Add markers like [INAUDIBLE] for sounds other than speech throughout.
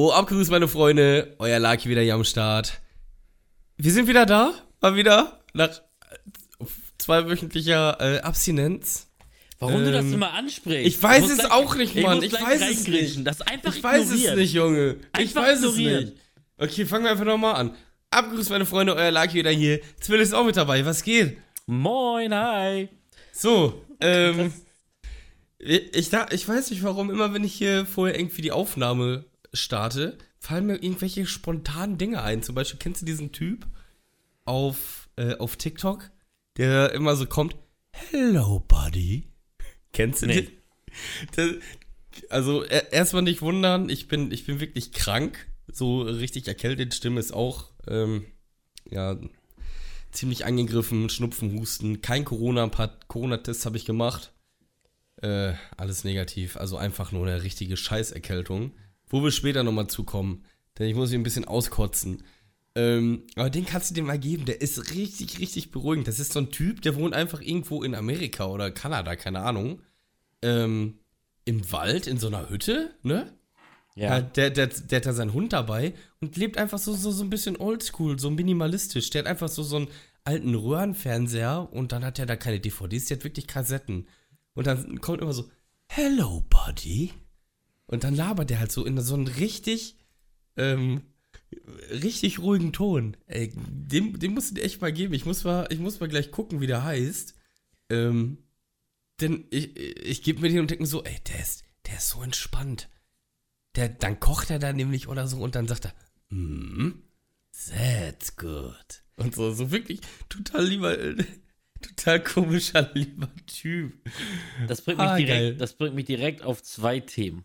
Jo, abgegrüßt meine Freunde, euer Lucky wieder hier am Start. Wir sind wieder da, mal wieder, nach äh, zweiwöchentlicher äh, Abstinenz. Warum du das Ähm, immer ansprichst? Ich weiß es gleich- auch nicht, ich Mann. Ich weiß es nicht. Das einfach Ich weiß es nicht, Junge. Ich Einfach weiß ignorieren. es nicht. Okay, fangen wir einfach nochmal an. Abgegrüßt meine Freunde, euer Lucky wieder hier. Zwill ist auch mit dabei, was geht? Moin, hi. So, ähm, ich, ich, da, ich weiß nicht warum, immer wenn ich hier vorher irgendwie die Aufnahme starte, fallen mir irgendwelche spontanen Dinge ein. Zum Beispiel, kennst du diesen Typ auf, äh, auf TikTok, der immer so kommt, Hello, Buddy. Kennst du Nee. den? Das, also, er- erstmal nicht wundern, ich bin, ich bin wirklich krank. So richtig erkältet, Stimme ist auch, ähm, ja, ziemlich angegriffen, Schnupfen, Husten, kein Corona, ein paar Corona-Tests habe ich gemacht. Äh, alles negativ, also einfach nur eine richtige Scheißerkältung. Wo wir später nochmal zukommen, denn ich muss mich ein bisschen auskotzen. Ähm, aber den kannst du dir mal geben, der ist richtig, richtig beruhigend. Das ist so ein Typ, der wohnt einfach irgendwo in Amerika oder Kanada, keine Ahnung. Ähm, im Wald, in so einer Hütte, ne? Ja, Ja. der, der, der hat da seinen Hund dabei und lebt einfach so, so, so ein bisschen oldschool, so minimalistisch. Der hat einfach so, so einen alten Röhrenfernseher und dann hat er da keine DVDs, der hat wirklich Kassetten. Und dann kommt immer so, Hello, Buddy. Und dann labert der halt so in so einen richtig, ähm, richtig ruhigen Ton. Ey, dem, dem musst du dir echt mal geben. Ich muss mal, ich muss mal gleich gucken, wie der heißt. Ähm, denn ich, ich gebe mir den und denke mir so, ey, der ist, der ist so entspannt. Der, dann kocht er da nämlich oder so und dann sagt er, mm, that's good. Und so, so wirklich total lieber, [LAUGHS] total komischer, lieber Typ. Das bringt, mich Ah, geil. direkt, das bringt mich direkt auf zwei Themen,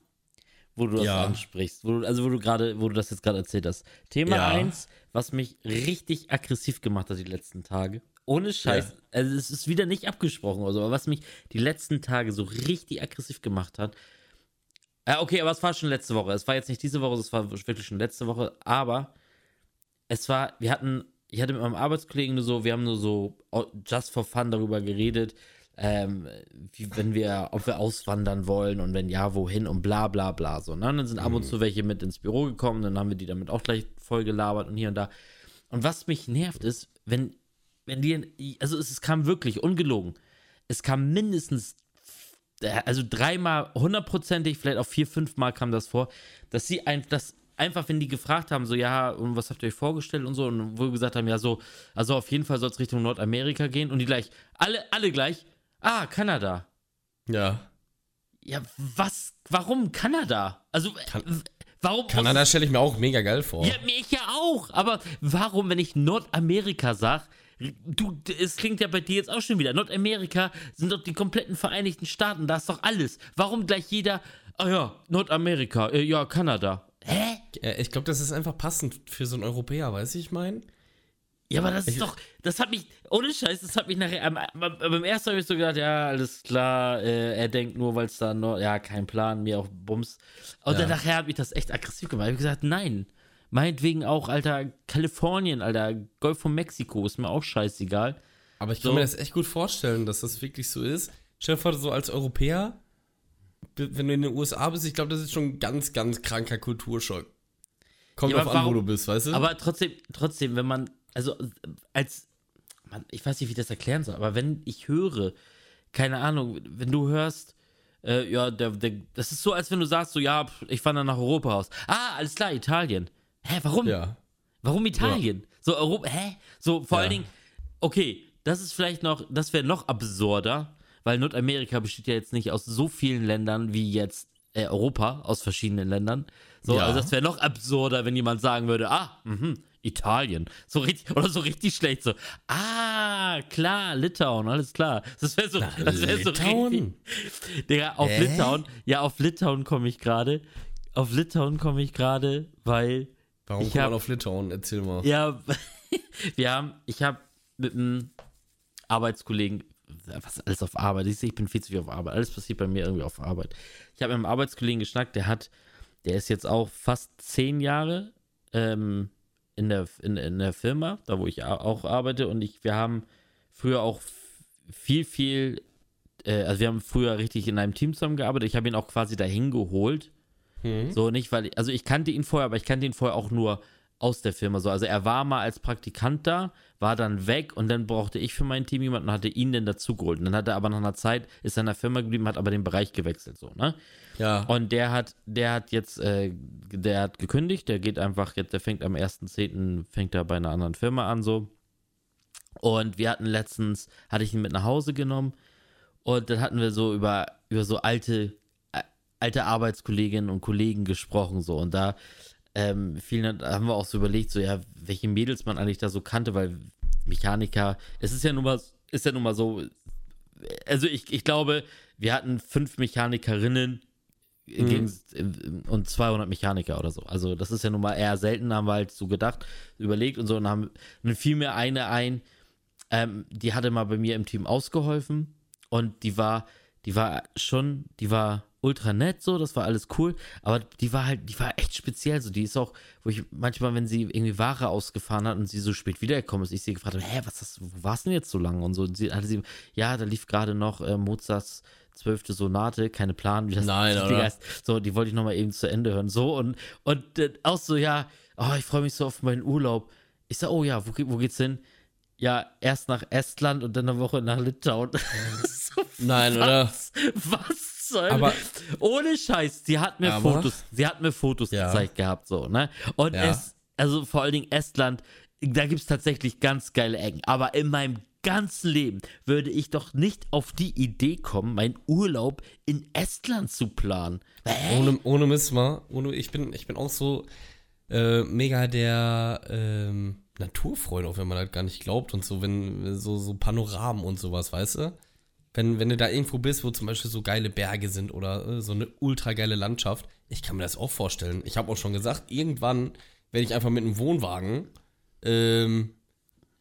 wo du das Ja. ansprichst. Wo du, also wo du gerade, wo du das jetzt gerade erzählt hast. Thema Ja. eins, was mich richtig aggressiv gemacht hat die letzten Tage. Ohne Scheiß. Ja. Also es ist wieder nicht abgesprochen oder so, aber was mich die letzten Tage so richtig aggressiv gemacht hat. Ja, okay, aber es war schon letzte Woche. Es war jetzt nicht diese Woche, es war wirklich schon letzte Woche, aber es war, wir hatten, ich hatte mit meinem Arbeitskollegen nur so, wir haben nur so oh, just for fun darüber geredet, ähm, wie, wenn wir, ob wir auswandern wollen und wenn ja, wohin und bla bla bla so. Ne? Und dann sind ab und zu welche mit ins Büro gekommen, dann haben wir die damit auch gleich voll gelabert und hier und da. Und was mich nervt ist, wenn, wenn die, also es, es kam wirklich ungelogen, es kam mindestens äh, also dreimal hundertprozentig, vielleicht auch vier, fünfmal kam das vor, dass sie ein, dass einfach, wenn die gefragt haben, so, ja, und was habt ihr euch vorgestellt und so, und wo wir gesagt haben, ja, so, also auf jeden Fall soll es Richtung Nordamerika gehen und die gleich, alle, alle gleich, ah, Kanada. Ja. Ja, was, warum Kanada? Also, Kan- warum? Kanada stelle ich mir auch mega geil vor. Ja, mich ja auch, aber warum, wenn ich Nordamerika sag, du, es klingt ja bei dir jetzt auch schon wieder, Nordamerika sind doch die kompletten Vereinigten Staaten, da ist doch alles. Warum gleich jeder, ah ja, Nordamerika, äh, ja, Kanada. Hä? Äh, Ich glaube, das ist einfach passend für so einen Europäer, weißt du, ich meine? Ja, aber das ist doch, das hat mich, ohne Scheiß, das hat mich nachher, am- am- beim ersten habe ich so gedacht, ja, alles klar, äh, er denkt nur, weil es da noch, ja, kein Plan, mir auch Bums. Und Ja. dann nachher hat mich das echt aggressiv gemacht. Ich habe gesagt, nein, meinetwegen auch, Alter, Kalifornien, Alter, Golf von Mexiko, ist mir auch scheißegal. Aber ich kann So. mir das echt gut vorstellen, dass das wirklich so ist. Stell dir vor, so als Europäer, wenn du in den USA bist, ich glaube, das ist schon ein ganz, ganz kranker Kulturschock. Kommt Ja, drauf aber an, wo warum- du bist, weißt du? Aber trotzdem, trotzdem, wenn man, also als, man, ich weiß nicht, wie ich das erklären soll, aber wenn ich höre, keine Ahnung, wenn du hörst, äh, ja, der, der, das ist so, als wenn du sagst, so, ja, ich fahre dann nach Europa raus. Ah, alles klar, Italien. Hä, warum? ja. Warum Italien? So, Europa, hä? So, vor Ja. allen Dingen, okay, das ist vielleicht noch, das wäre noch absurder, weil Nordamerika besteht ja jetzt nicht aus so vielen Ländern wie jetzt äh, Europa, aus verschiedenen Ländern. So, Ja. also das wäre noch absurder, wenn jemand sagen würde, ah, mhm, Italien. So richtig, [LAUGHS] oder so richtig schlecht, so, ah, klar, Litauen, alles klar. Das wäre so, das wäre so Litauen? richtig. Digga, auf Hä? Litauen, ja, auf Litauen komme ich gerade. Auf Litauen komme ich gerade, weil Warum Ich kommt man auf Litauen? Erzähl mal. ja, [LAUGHS] wir haben, ich habe mit einem Arbeitskollegen, was alles auf Arbeit, du, ich bin viel zu viel auf Arbeit, alles passiert bei mir irgendwie auf Arbeit. Ich habe mit einem Arbeitskollegen geschnackt, der hat, der ist jetzt auch fast zehn Jahre ähm, in, der, in, in der Firma, da wo ich auch arbeite und ich, wir haben früher auch viel, viel, äh, also wir haben früher richtig in einem Team zusammengearbeitet, ich habe ihn auch quasi dahin geholt, Mhm. So nicht, weil, ich, also ich kannte ihn vorher, aber ich kannte ihn vorher auch nur aus der Firma so. Also er war mal als Praktikant da, war dann weg und dann brauchte ich für mein Team jemanden und hatte ihn dann dazugeholt. Und dann hat er aber nach einer Zeit, ist er in der Firma geblieben, hat aber den Bereich gewechselt, so, ne? Ja. Und der hat, der hat jetzt, äh, der hat gekündigt, der geht einfach jetzt, der fängt am 1.10. fängt er bei einer anderen Firma an, so. Und wir hatten letztens, hatte ich ihn mit nach Hause genommen und dann hatten wir so über, über so alte, alte Arbeitskolleginnen und Kollegen gesprochen, so. Und da ähm, vielen haben wir auch so überlegt, so, ja, welche Mädels man eigentlich da so kannte, weil Mechaniker, es ist ja nun mal, ist ja nun mal so, also ich, ich glaube, wir hatten fünf Mechanikerinnen Mhm. gegen, und 200 Mechaniker oder so. Also das ist ja nun mal eher selten, haben wir halt so gedacht, überlegt und so und haben, dann fiel mir eine ein, ähm, die hatte mal bei mir im Team ausgeholfen und die war, die war schon, die war ultra nett so, das war alles cool, aber die war halt, die war echt speziell so, die ist auch, wo ich manchmal, wenn sie irgendwie Ware ausgefahren hat und sie so spät wiedergekommen ist, ich sie gefragt habe, hä, was hast, wo warst du denn jetzt so lange und so, und sie hatte sie, ja, da lief gerade noch äh, Mozarts zwölfte Sonate, keine Plan, wie das Nein, oder? heißt. So, die wollte ich nochmal eben zu Ende hören. So und, und äh, auch so, ja, oh, ich freue mich so auf meinen Urlaub. Ich sag, oh ja, wo, wo geht's hin? Ja, erst nach Estland und dann eine Woche nach Litauen. [LAUGHS] so, Nein, oder? was? Was soll Aber- Ohne Scheiß, sie hat mir Aber- Fotos, sie hat mir Fotos Ja. gezeigt gehabt, so, ne? Und Ja. es, also vor allen Dingen Estland, da gibt es tatsächlich ganz geile Ecken. Aber in meinem ganzen Leben würde ich doch nicht auf die Idee kommen, meinen Urlaub in Estland zu planen. Hä? Ohne, ohne Mist mal. Ohne, ich, bin, ich bin auch so äh, mega der ähm, Naturfreund, auch wenn man das gar nicht glaubt und so, wenn so, so Panoramen und sowas, weißt du? Wenn, wenn du da irgendwo bist, wo zum Beispiel so geile Berge sind oder äh, so eine ultra geile Landschaft, ich kann mir das auch vorstellen. Ich habe auch schon gesagt, irgendwann werde ich einfach mit einem Wohnwagen ähm,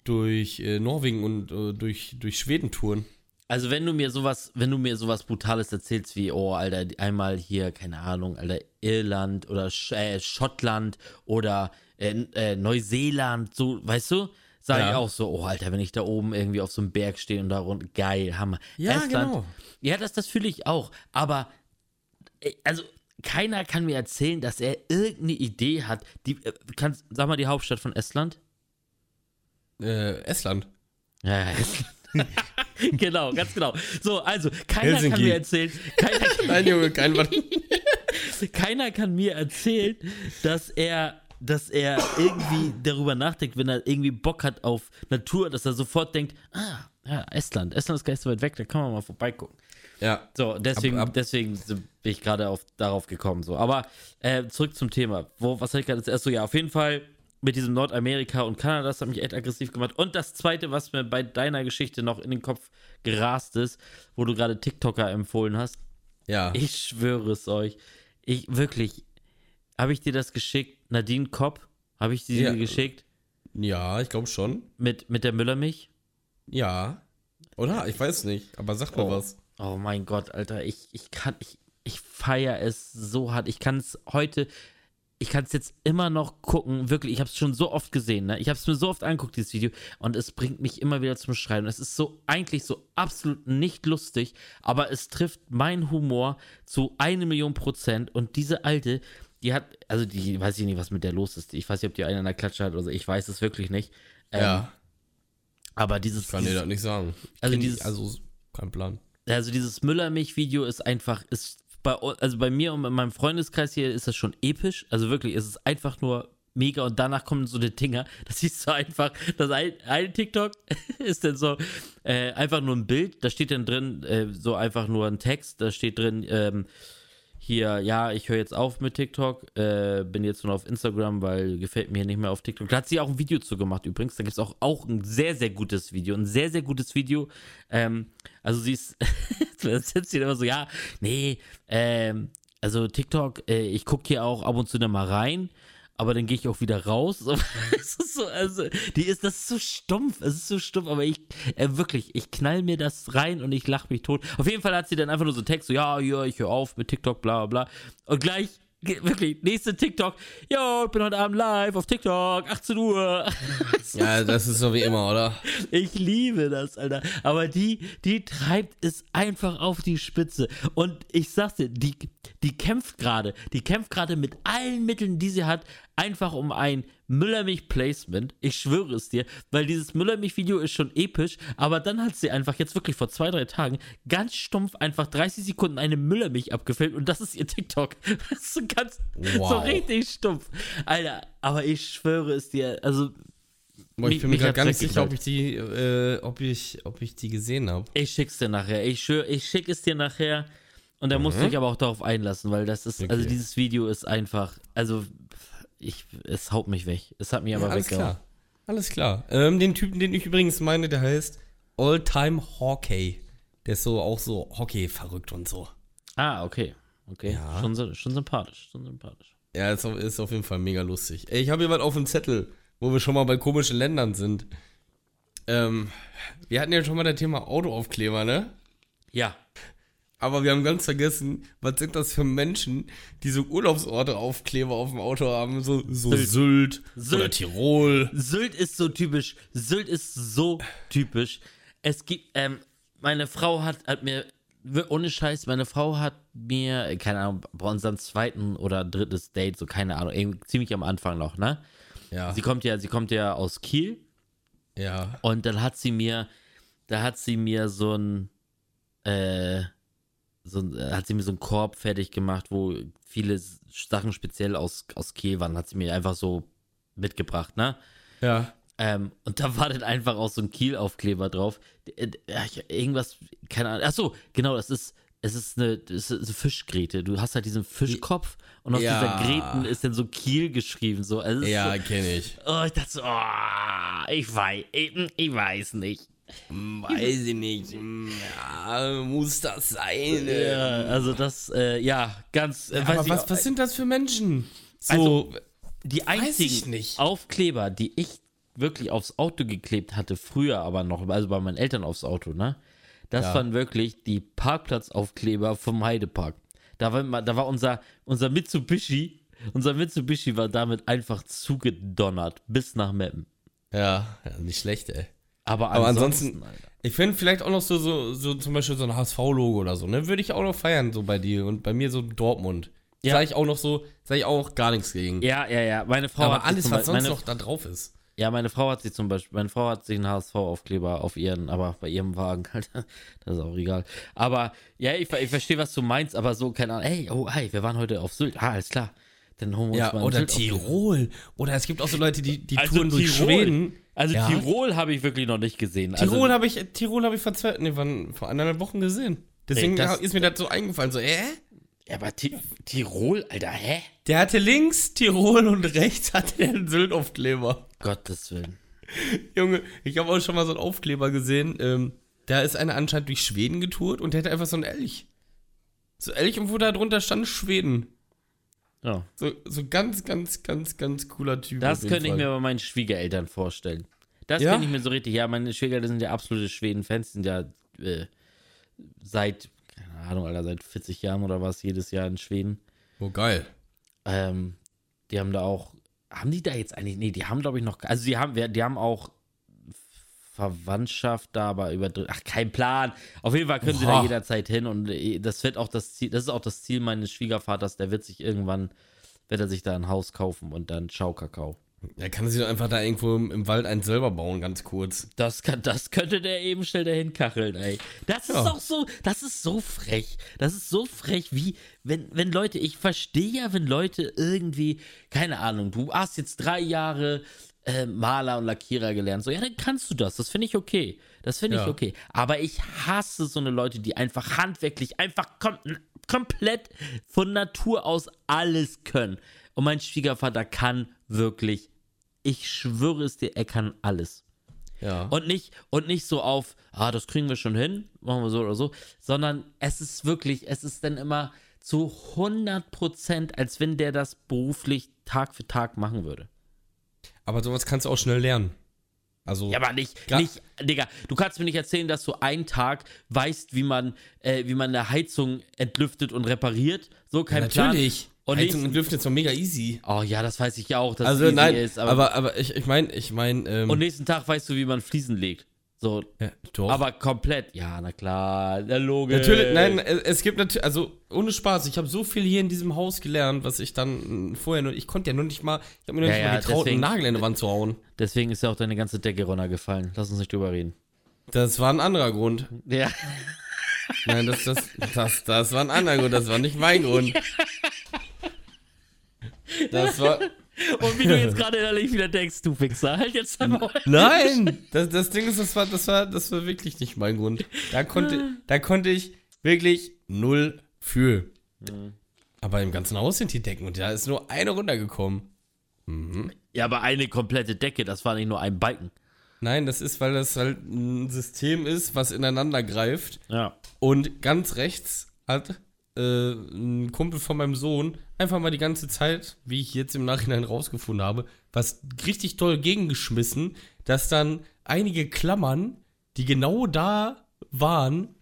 durch äh, Norwegen und äh, durch, durch Schweden touren. Also wenn du mir sowas, wenn du mir sowas Brutales erzählst wie, oh, Alter, einmal hier, keine Ahnung, Alter, Irland oder Sch äh, Schottland oder äh, äh, Neuseeland, so, weißt du? Sag ich Ja. auch so, oh, Alter, wenn ich da oben irgendwie auf so einem Berg stehe und da rund, geil, Hammer. Ja, Estland, genau. Ja, das, das fühle ich auch. Aber, äh, also, keiner kann mir erzählen, dass er irgendeine Idee hat. Die, äh, kannst, sag mal die Hauptstadt von Estland? Äh, Estland. Ja, ja, Estland. [LAUGHS] [LAUGHS] genau, ganz genau. So, also, keiner kann Helsinki. mir erzählen, keiner, [LAUGHS] Nein, Junge, kein Wort. [LAUGHS] keiner kann mir erzählen, dass er, dass er irgendwie darüber nachdenkt, wenn er irgendwie Bock hat auf Natur, dass er sofort denkt, ah, ja, Estland, Estland ist gar nicht so weit weg, da kann man mal vorbeigucken. Ja. So, deswegen, Ab- ab- deswegen bin ich gerade auf, darauf gekommen. So. Aber äh, zurück zum Thema. Wo, was hatte ich gerade zuerst so? Ja, auf jeden Fall mit diesem Nordamerika und Kanada, das hat mich echt aggressiv gemacht. Und das zweite, was mir bei deiner Geschichte noch in den Kopf gerast ist, wo du gerade TikToker empfohlen hast, Ja. ich schwöre es euch. Ich wirklich, habe ich dir das geschickt? Nadine Kopp, habe ich dir Ja. geschickt? Ja, ich glaube schon. Mit, mit der Müllermilch? Ja. Oder? Ich weiß nicht. Aber sag mir Oh. was. Oh mein Gott, Alter, ich, ich kann, ich, ich feiere es so hart. Ich kann es heute, ich kann es jetzt immer noch gucken, wirklich, ich habe es schon so oft gesehen, ne? Ich habe es mir so oft angeguckt, dieses Video, und es bringt mich immer wieder zum Schreien. Es ist so, eigentlich so absolut nicht lustig, aber es trifft meinen Humor zu eine Million Prozent. Und diese Alte, die hat, also die, weiß ich nicht, was mit der los ist. Ich weiß nicht, ob die einen an der Klatsche hat oder so, ich weiß es wirklich nicht. Ähm, ja. Aber dieses, Ich kann dir dieses das nicht sagen. Also dieses- Also, kein Plan. also dieses Müllermilch-Video ist einfach, ist bei, also bei mir und in meinem Freundeskreis hier ist das schon episch. Also wirklich, es ist einfach nur mega und danach kommen so die Dinger. [LAUGHS] Das siehst du einfach, das ein, ein TikTok [LAUGHS] ist dann so äh, einfach nur ein Bild, da steht dann drin äh, so einfach nur ein Text, da steht drin, ähm, hier, ja, ich höre jetzt auf mit TikTok, äh, bin jetzt nur auf Instagram, weil gefällt mir nicht mehr auf TikTok. Da hat sie auch ein Video zu gemacht übrigens. Da gibt es auch, auch ein sehr, sehr gutes Video. Ein sehr, sehr gutes Video. Ähm, also sie ist, [LAUGHS] sitzt sie immer so, ja, nee, ähm, also TikTok, äh, ich gucke hier auch ab und zu da mal rein. Aber dann gehe ich auch wieder raus. [LAUGHS] Ist so, also, die ist, das ist so stumpf. Es ist so stumpf, aber ich, äh, wirklich, ich knall mir das rein und ich lache mich tot. Auf jeden Fall hat sie dann einfach nur so einen Text, so, ja, ja, ich höre auf mit TikTok, bla, bla, bla. Und gleich, Wirklich, nächste TikTok. Yo, ich bin heute Abend live auf TikTok, 18 Uhr. [LAUGHS] Ja, das ist so wie immer, oder? Ich liebe das, Alter. Aber die, die treibt es einfach auf die Spitze. Und ich sag's dir, die, die kämpft gerade. Die kämpft gerade mit allen Mitteln, die sie hat, einfach um ein Müllermilch-Placement. Ich schwöre es dir, weil dieses Müllermilch-Video ist schon episch. Aber dann hat sie einfach jetzt wirklich vor zwei, drei Tagen ganz stumpf einfach 30 Sekunden eine Müllermilch abgefilmt. Und das ist ihr TikTok. [LAUGHS] Das ist so ganz, so Wow. richtig stumpf. Alter, aber ich schwöre es dir, also Boah, ich bin mir gerade gar nicht sicher, ob ich die, äh, ob ich, ob ich die gesehen habe. Ich schick's dir nachher. Ich schwöre, ich schick es dir nachher. Und da musst du dich aber auch darauf einlassen, weil das ist, also Mhm. Okay. dieses Video ist einfach, also ich, es haut mich weg. Es hat mich aber alles weggehauen. klar. Alles klar. Ähm, den Typen, den ich übrigens meine, der heißt All Time Hockey. Der ist so auch so Hockey verrückt und so. Ah, okay. Okay. Ja. Schon, schon sympathisch. Schon sympathisch. Ja, ist, auf- ist auf jeden Fall mega lustig. Ey, ich habe jemand auf dem Zettel, wo wir schon mal bei komischen Ländern sind. Ähm, wir hatten ja schon mal das Thema Autoaufkleber, ne? Ja. Aber wir haben ganz vergessen, was sind das für Menschen, die so Urlaubsorte Aufkleber auf dem Auto haben? So, so Sylt. Sylt, Sylt. oder Tirol. Sylt ist so typisch. Sylt ist so typisch. Es gibt, ähm, meine Frau hat, hat mir, ohne Scheiß, meine Frau hat mir, keine Ahnung, bei unserem zweiten oder drittes Date, so keine Ahnung, ziemlich am Anfang noch, ne? Ja, Sie kommt ja, sie kommt ja aus Kiel ja. und dann hat sie mir, da hat sie mir so ein, äh, so äh, hat sie mir so einen Korb fertig gemacht, wo viele Sachen speziell aus, aus Kiel waren, hat sie mir einfach so mitgebracht, ne? Ja. Ähm, und da war dann einfach auch so ein Kiel-Aufkleber drauf. Ich- Irgendwas, keine Ahnung. Achso, genau, das ist, es ist eine, ist eine Fischgräte. Du hast halt diesen Fischkopf und auf Ja. dieser Gräten ist dann so Kiel geschrieben. So. Also es Ja, so, kenne ich. oh, ich dachte so, oh, ich weiß, ich, ich weiß nicht. Weiß ich nicht. Hm, Ja, muss das sein? äh. Ja, also das, äh, ja, ganz, äh, weiß Aber was, auch- was sind das für Menschen? So, Also, die einzigen nicht. Aufkleber, die ich wirklich aufs Auto geklebt hatte, früher aber noch, also bei meinen Eltern aufs Auto, ne? Das Ja. waren wirklich die Parkplatzaufkleber vom Heidepark. Da war, da war unser, unser Mitsubishi, unser Mitsubishi war damit einfach zugedonnert bis nach Meppen. ja, ja, nicht schlecht, ey. Aber, Aber ansonsten, ansonsten- Alter. Ich finde vielleicht auch noch so, so, so zum Beispiel so ein HSV-Logo oder so, ne? Würde ich auch noch feiern, so bei dir und bei mir so Dortmund. Ja. Sag ich auch noch so, sag ich auch gar nichts gegen. Ja, ja, ja. Meine Frau Aber alles, zum was Beispiel- sonst meine, noch da drauf ist. Ja, meine Frau hat sich zum Beispiel, meine Frau hat sich einen HSV-Aufkleber auf ihren, aber bei ihrem Wagen [LAUGHS] halt, das ist auch egal. Aber ja, ich, ich verstehe, was du meinst, aber so, keine Ahnung, ey, oh, hey, wir waren heute auf Sylt, ah, alles klar. Dann holen wir uns Ja, mal oder Sylt-Aufkleber. Tirol. Oder es gibt auch so Leute, die, die Also touren durch. Schweden. Also Ja. Tirol habe ich wirklich noch nicht gesehen. Tirol also, habe ich, Tirol habe ich vor zwei, nee, wann, vor anderthalb Wochen gesehen. Deswegen das- ist mir das so eingefallen, so, äh? ja, aber Ti- Tirol, Alter, hä? Der hatte links Tirol und rechts hatte er einen Sylt-Aufkleber. Gottes Willen. Junge, ich habe auch schon mal so einen Aufkleber gesehen. Ähm, da ist einer anscheinend durch Schweden getourt und der hatte einfach so einen Elch. So Elch und wo da drunter stand Schweden. Ja. So, so ganz, ganz, ganz, ganz cooler Typ. Das könnte ich mir bei meinen Schwiegereltern vorstellen. Das Ja? könnte ich mir so richtig, ja, meine Schwiegereltern sind ja absolute Schweden-Fans, sind ja äh, seit, keine Ahnung, Alter, seit 40 Jahren oder was, jedes Jahr in Schweden. Oh, geil. Ähm, die haben da auch, haben die da jetzt eigentlich, nee, die haben glaube ich noch, also die haben, die haben auch Verwandtschaft da, aber über, ach, kein Plan. Auf jeden Fall können sie da jederzeit hin und äh, das wird auch das Ziel, das ist auch das Ziel meines Schwiegervaters, der wird sich irgendwann, wird er sich da ein Haus kaufen und dann Schaukakao. Er kann sich doch einfach da irgendwo im, im Wald eins selber bauen, ganz kurz. Das, kann, das könnte der eben schnell dahin kacheln, ey. Das ist Ja. doch so, das ist so frech. Das ist so frech, wie, wenn, wenn Leute, ich verstehe ja, wenn Leute irgendwie, keine Ahnung, du hast jetzt drei Jahre äh, Maler und Lackierer gelernt, so, ja, dann kannst du das. Das finde ich okay. Das finde ich Ja. okay. Aber ich hasse so eine Leute, die einfach handwerklich, einfach kom komplett von Natur aus alles können. Und mein Schwiegervater kann wirklich, ich schwöre es dir, er kann alles. Ja. Und nicht, und nicht so auf, ah, das kriegen wir schon hin, machen wir so oder so, sondern es ist wirklich, es ist dann immer zu 100 Prozent, als wenn der das beruflich Tag für Tag machen würde. Aber sowas kannst du auch schnell lernen. Also, Ja, aber nicht, Ja. nicht, Digga, du kannst mir nicht erzählen, dass du einen Tag weißt, wie man, äh, wie man eine Heizung entlüftet und repariert. So, kein Plan. natürlich. Und Heizung Lüften ist doch mega easy. oh ja, das weiß ich ja auch, dass Also es easy nein, ist. aber, Aber, aber, ich, ich meine, ich meine, ähm, und nächsten Tag weißt du, wie man Fliesen legt. So, ja, aber komplett. Ja, na klar, na logisch. Natürlich, nein, es es gibt natürlich, also ohne Spaß, ich habe so viel hier in diesem Haus gelernt, was ich dann äh, vorher nur, ich konnte ja nur nicht mal, ich habe mir noch Ja, nicht mal getraut, deswegen- einen Nagel in die Wand zu hauen. Deswegen ist ja auch deine ganze Decke runtergefallen. Lass uns nicht drüber reden. Das war ein anderer Grund. Ja. Nein, das, das, das, das war ein anderer Grund, das war nicht mein Grund. [LAUGHS] Das war, Und wie du jetzt [LAUGHS] gerade innerlich wieder denkst, du Fixer, halt jetzt einmal. nein, [LAUGHS] das, das Ding ist, das war, das war, das war wirklich nicht mein Grund. Da konnte, da konnte ich wirklich null für. Aber im ganzen Haus sind die Decken und da ist nur eine runtergekommen. Ja, aber eine komplette Decke, das war nicht nur ein Balken. Nein, das ist, weil das halt ein System ist, was ineinander greift. Ja. Und ganz rechts hat äh, ein Kumpel von meinem Sohn einfach mal die ganze Zeit, wie ich jetzt im Nachhinein rausgefunden habe, was richtig toll gegengeschmissen, dass dann einige Klammern, die genau da waren,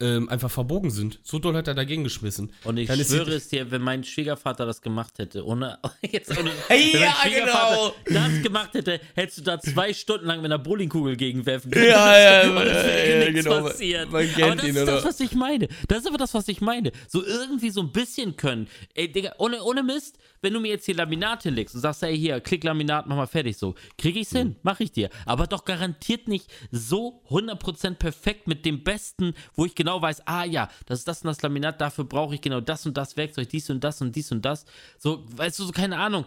ähm, einfach verbogen sind. So doll hat er dagegen geschmissen. Und ich Dann schwöre es dir, wenn mein Schwiegervater das gemacht hätte, ohne [LAUGHS] jetzt ohne, wenn mein ja, Schwiegervater das gemacht hätte, hättest du da zwei Stunden lang mit einer Bowlingkugel gegenwerfen können. [LAUGHS] Ja, ja, Und es wäre ja, nichts genau. passiert. Man kennt aber das ihn, ist das, oder? was ich meine. Das ist aber das, was ich meine. So irgendwie so ein bisschen können. Ey, Digga, ohne, ohne Mist, wenn du mir jetzt hier Laminat hinlegst und sagst, ey, hier, klick Laminat, mach mal fertig so, krieg ich's hin, mach ich dir. Aber doch garantiert nicht so 100% perfekt mit dem Besten, wo ich genau weiß, ah ja, das ist das und das Laminat, dafür brauche ich genau das und das Werkzeug, dies und das und dies und das. So, weißt du, so keine Ahnung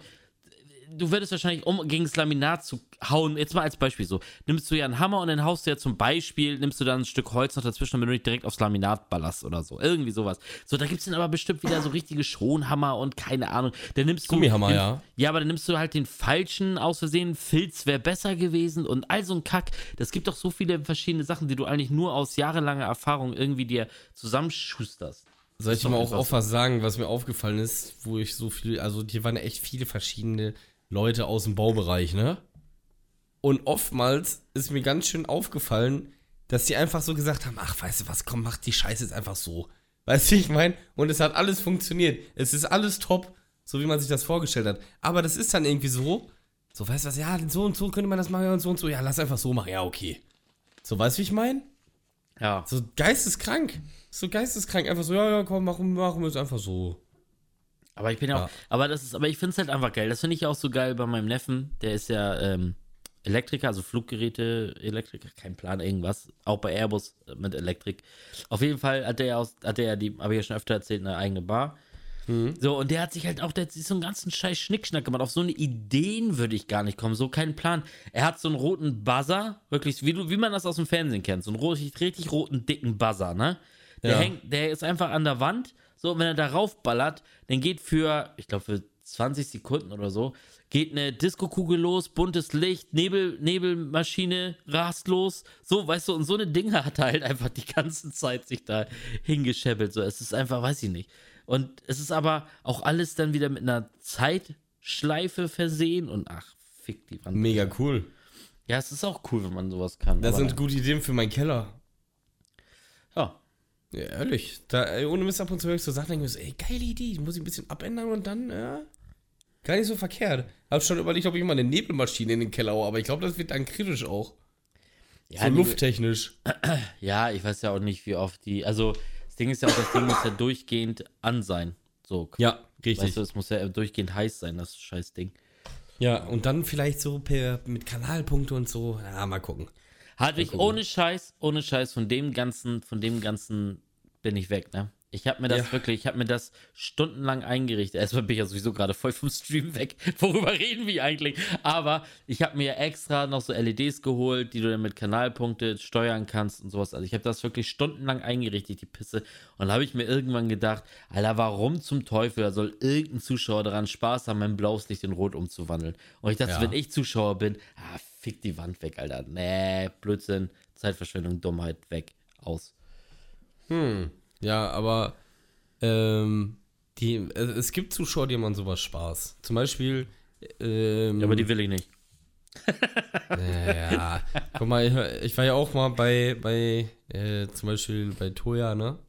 du würdest wahrscheinlich, um gegen das Laminat zu hauen, jetzt mal als Beispiel so, nimmst du ja einen Hammer und dann haust du ja zum Beispiel, nimmst du dann ein Stück Holz noch dazwischen, damit du nicht direkt aufs Laminat ballerst oder so. Irgendwie sowas. So, da gibt es dann aber bestimmt wieder so richtige Schonhammer und keine Ahnung. Dann nimmst du. Gummihammer, den, ja. Ja, aber dann nimmst du halt den falschen aus Versehen. Filz wäre besser gewesen und all so ein Kack. Das gibt doch so viele verschiedene Sachen, die du eigentlich nur aus jahrelanger Erfahrung irgendwie dir zusammenschusterst. Soll ich mal auch, auch was sagen, was mir aufgefallen ist, wo ich so viel, also hier waren echt viele verschiedene Leute aus dem Baubereich, ne? Und oftmals ist mir ganz schön aufgefallen, dass die einfach so gesagt haben, ach, weißt du was, komm, mach die Scheiße jetzt einfach so. Weißt du, wie ich meine? Und es hat alles funktioniert. Es ist alles top, so wie man sich das vorgestellt hat. Aber das ist dann irgendwie so, so, weißt du was, ja, so und so könnte man das machen und so und so. Ja, lass einfach so machen, ja, okay. So, weißt du, wie ich meine? Ja. So geisteskrank. So geisteskrank. Einfach so, ja, ja, komm, machen, machen wir es einfach so. Aber ich bin ja auch, aber das ist, aber ich finde es halt einfach geil. Das finde ich auch so geil bei meinem Neffen. Der ist ja ähm, Elektriker, also Fluggeräte, Elektriker, kein Plan, irgendwas. Auch bei Airbus mit Elektrik. Auf jeden Fall hat der ja, aus, hat der ja die, habe ich ja schon öfter erzählt, eine eigene Bar. So, und der hat sich halt auch, der hat sich so einen ganzen scheiß Schnickschnack gemacht. Auf so eine Ideen würde ich gar nicht kommen, so keinen Plan. Er hat so einen roten Buzzer, wirklich, wie, du, wie man das aus dem Fernsehen kennt, so einen richtig, richtig roten, dicken Buzzer, ne? Der, Ja. hängt, der ist einfach an der Wand. So, und wenn er darauf ballert, dann geht für, ich glaube, für 20 Sekunden oder so, geht eine Diskokugel los, buntes Licht, Nebel, Nebelmaschine rast los. So, weißt du, und so eine Dinge hat er halt einfach die ganze Zeit sich da hingescheppelt. So, es ist einfach, weiß ich nicht. Und es ist aber auch alles dann wieder mit einer Zeitschleife versehen und ach, fick die Wand. Mega cool. Ja, es ist auch cool, wenn man sowas kann. Das sind gute Ideen für meinen Keller. Ja, Ja, ehrlich. Da, ey, ohne Mist ab und zu höre ich so Sachen, denke ich mir so, ey, geile Idee, muss ich ein bisschen abändern und dann, ja, gar nicht so verkehrt. Hab schon überlegt, ob ich mal eine Nebelmaschine in den Keller haue, aber ich glaube, das wird dann kritisch auch. ja so die- lufttechnisch. [CLEARS THROAT] Ja, ich weiß ja auch nicht, wie oft die. Also, das Ding ist ja auch, das Ding muss ja durchgehend an sein. So. Ja, richtig. Weißt du, es muss ja durchgehend heiß sein, das scheiß Ding. ja, und dann vielleicht so per, mit Kanalpunkte und so. Ja, mal gucken. Hatte ich ohne Scheiß, ohne Scheiß, von dem ganzen, von dem ganzen bin ich weg, ne? Ich habe mir das Ja. wirklich, ich habe mir das stundenlang eingerichtet. Erstmal bin ich ja sowieso gerade voll vom Stream weg. [LAUGHS] Worüber reden wir eigentlich? Aber ich habe mir extra noch so LEDs geholt, die du dann mit Kanalpunkte steuern kannst und sowas. Also ich habe das wirklich stundenlang eingerichtet, die Pisse. Und da habe ich mir irgendwann gedacht, Alter, warum zum Teufel soll irgendein Zuschauer daran Spaß haben, mein blaues Licht in Rot umzuwandeln? Und ich dachte, Ja. wenn ich Zuschauer bin, ah, fick die Wand weg, Alter. Nee, Blödsinn, Zeitverschwendung, Dummheit, weg, aus. Hm. Ja, aber ähm, die, äh, es gibt Zuschauer, die an sowas Spaß. Zum Beispiel. Ähm, Ja, aber die will ich nicht. Ja, guck mal, ich, ich war ja auch mal bei, bei äh, zum Beispiel bei Toya, ne?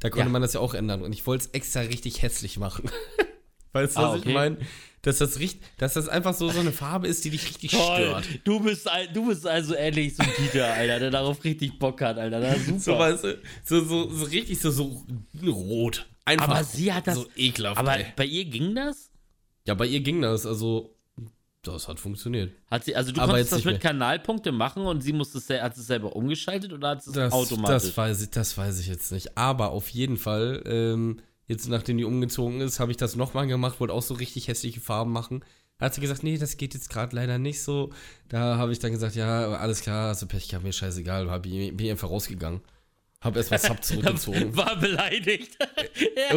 Da konnte Ja. man das ja auch ändern. Und ich wollte es extra richtig hässlich machen. [LAUGHS] weißt du, Ah, was okay. ich meine? Dass das, richt- dass das einfach so, so eine Farbe ist, die dich richtig stört. Du bist, du bist also ähnlich so ein Dieter, Alter, der darauf richtig Bock hat, Alter. Das ist super. So, weißt du, so, so, so richtig so, so rot. Einfach Aber sie hat das- so ekelhaft. Aber ey. bei ihr ging das? Ja, bei ihr ging das. Also, das hat funktioniert. Hat sie, also du Aber konntest das mit Kanalpunkte machen und sie musste es, hat es selber umgeschaltet oder hat es Das, automatisch? das, weiß ich, das weiß ich jetzt nicht. Aber auf jeden Fall, ähm, jetzt nachdem die umgezogen ist, habe ich das nochmal gemacht, wollte auch so richtig hässliche Farben machen. Da hat sie gesagt, nee, das geht jetzt gerade leider nicht so. Da habe ich dann gesagt, ja, alles klar, hast du Pech gehabt, mir scheißegal. Hab bin ich einfach rausgegangen. Hab erst mal Sub [LAUGHS] zurückgezogen. War beleidigt. [LAUGHS]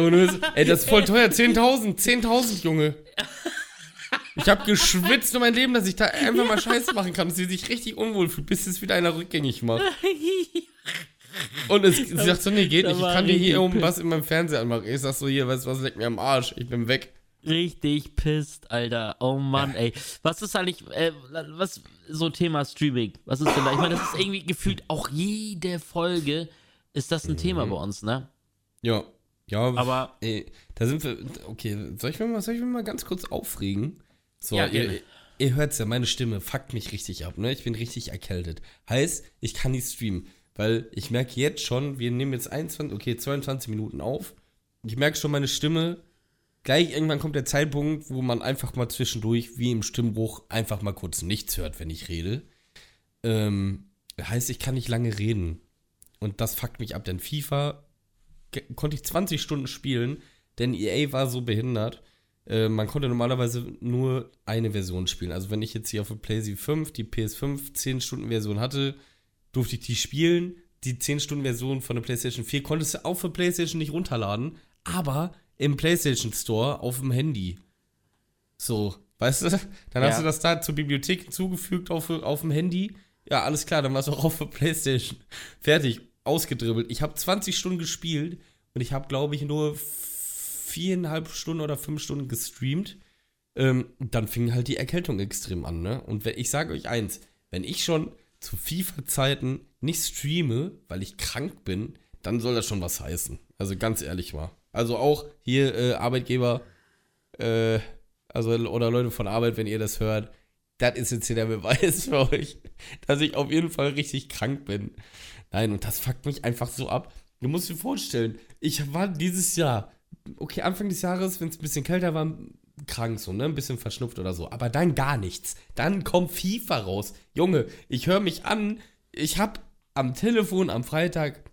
Ey, das ist voll teuer. 10.000. 10.000, Junge. Ich habe geschwitzt um mein Leben, dass ich da einfach mal Scheiße machen kann, dass sie sich richtig unwohl fühlt, bis es wieder einer rückgängig macht. [LAUGHS] Und es, sie sagt so, nee, geht nicht. Ich kann dir hier oben was in meinem Fernseher anmachen. Ich sag so, hier, weißt du was, leck mir am Arsch. Ich bin weg. Richtig pisst, Alter. Oh Mann, ey. Was ist eigentlich, äh, was, so Thema Streaming? Was ist denn da? Ich meine, das ist irgendwie gefühlt auch jede Folge ist das ein Mhm. Thema bei uns, ne? Ja. Ja, Aber- Ey, da sind wir. Okay, soll ich mir mal, soll ich mir mal ganz kurz aufregen? So, Ja, ihr, ihr hört's ja, meine Stimme fuckt mich richtig ab, ne? Ich bin richtig erkältet. Heißt, ich kann nicht streamen, weil ich merke jetzt schon, wir nehmen jetzt 21, okay, 22 Minuten auf. Ich merke schon, meine Stimme, gleich irgendwann kommt der Zeitpunkt, wo man einfach mal zwischendurch, wie im Stimmbruch, einfach mal kurz nichts hört, wenn ich rede. Ähm, heißt, ich kann nicht lange reden. Und das fuckt mich ab, denn FIFA konnte ich 20 Stunden spielen, denn EA war so behindert. Äh, man konnte normalerweise nur eine Version spielen. Also wenn ich jetzt hier auf der PlayStation 5 die PS5 10 Stunden Version hatte, durfte ich die spielen. Die 10 Stunden Version von der PlayStation 4 konntest du auch für PlayStation nicht runterladen, aber im PlayStation Store auf dem Handy. So, weißt du? Dann hast Ja. du das da zur Bibliothek hinzugefügt auf, auf dem Handy. Ja, alles klar, dann war es auch auf der PlayStation. Fertig, ausgedribbelt. Ich habe 20 Stunden gespielt und ich habe, glaube ich, nur viereinhalb Stunden oder fünf Stunden gestreamt. Ähm, dann fing halt die Erkältung extrem an, ne? Und wenn, ich sage euch eins, wenn ich schon zu FIFA-Zeiten nicht streame, weil ich krank bin, dann soll das schon was heißen. Also ganz ehrlich mal. Also auch hier äh, Arbeitgeber, äh, also oder Leute von Arbeit, wenn ihr das hört, das ist jetzt hier der Beweis [LAUGHS] für euch, dass ich auf jeden Fall richtig krank bin. Nein, und das fuckt mich einfach so ab. Du musst dir vorstellen, ich war dieses Jahr, okay, Anfang des Jahres, wenn es ein bisschen kälter war, krank so, ne? Ein bisschen verschnupft oder so. Aber dann gar nichts. Dann kommt FIFA raus. Junge, ich höre mich an. Ich habe am Telefon am Freitag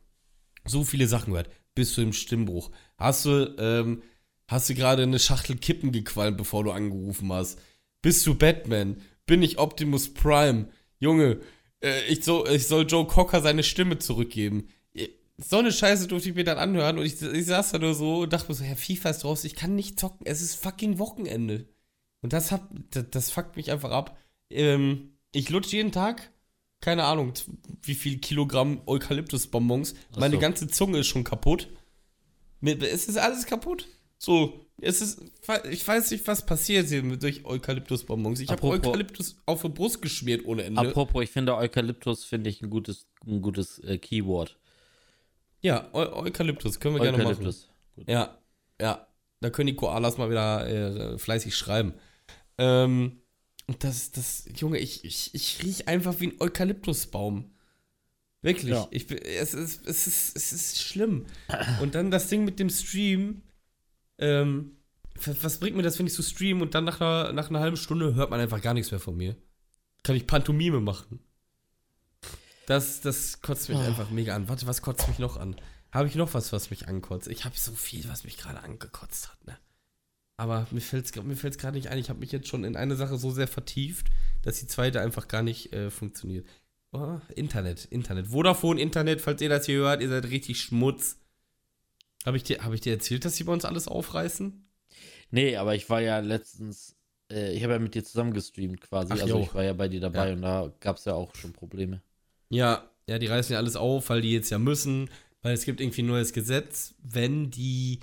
so viele Sachen gehört. Bist du im Stimmbruch? Hast du, ähm, hast du gerade eine Schachtel Kippen gequalmt, bevor du angerufen hast? Bist du Batman? Bin ich Optimus Prime? Junge, äh, ich, soll, ich soll Joe Cocker seine Stimme zurückgeben. So eine Scheiße durfte ich mir dann anhören und ich, ich saß da nur so und dachte mir so, Herr FIFA ist draus, ich kann nicht zocken, es ist fucking Wochenende. Und das, hat, das, das fuckt mich einfach ab. Ähm, ich lutsche jeden Tag, keine Ahnung, wie viel Kilogramm Eukalyptusbonbons. Ach Meine so. ganze Zunge ist schon kaputt. Es ist alles kaputt. So, es ist, ich weiß nicht, was passiert hier mit- durch Eukalyptusbonbons. Ich habe Eukalyptus auf die Brust geschmiert ohne Ende. Apropos, ich finde Eukalyptus finde ich ein gutes, ein gutes äh, Keyword. Ja, Eu Eukalyptus können wir gerne machen. Eukalyptus. Gut. Ja, ja. Da können die Koalas mal wieder äh, fleißig schreiben. Ähm, und das, das, Junge, ich, ich, ich riech einfach wie ein Eukalyptusbaum. Wirklich. Ja. Ich, es, ist, es, ist, es ist schlimm. Und dann das Ding mit dem Stream. Ähm, was, was bringt mir das, wenn ich so stream und dann nach einer, nach einer halben Stunde hört man einfach gar nichts mehr von mir? Kann ich Pantomime machen? Das, das kotzt mich Ah. einfach mega an. Warte, was kotzt mich noch an? Habe ich noch was, was mich ankotzt? Ich habe so viel, was mich gerade angekotzt hat, ne? Aber mir fällt es mir fällt's gerade nicht ein. Ich habe mich jetzt schon in eine Sache so sehr vertieft, dass die zweite einfach gar nicht äh, funktioniert. Oh, Internet, Internet. Vodafone, Internet, falls ihr das hier hört, ihr seid richtig Schmutz. Habe ich, dir- hab ich dir erzählt, dass sie bei uns alles aufreißen? Nee, aber ich war ja letztens, äh, ich habe ja mit dir zusammen gestreamt quasi. Ach, also jo. ich war ja bei dir dabei Ja. und da gab es ja auch schon Probleme. Ja, ja, die reißen ja alles auf, weil die jetzt ja müssen, weil es gibt irgendwie ein neues Gesetz, wenn die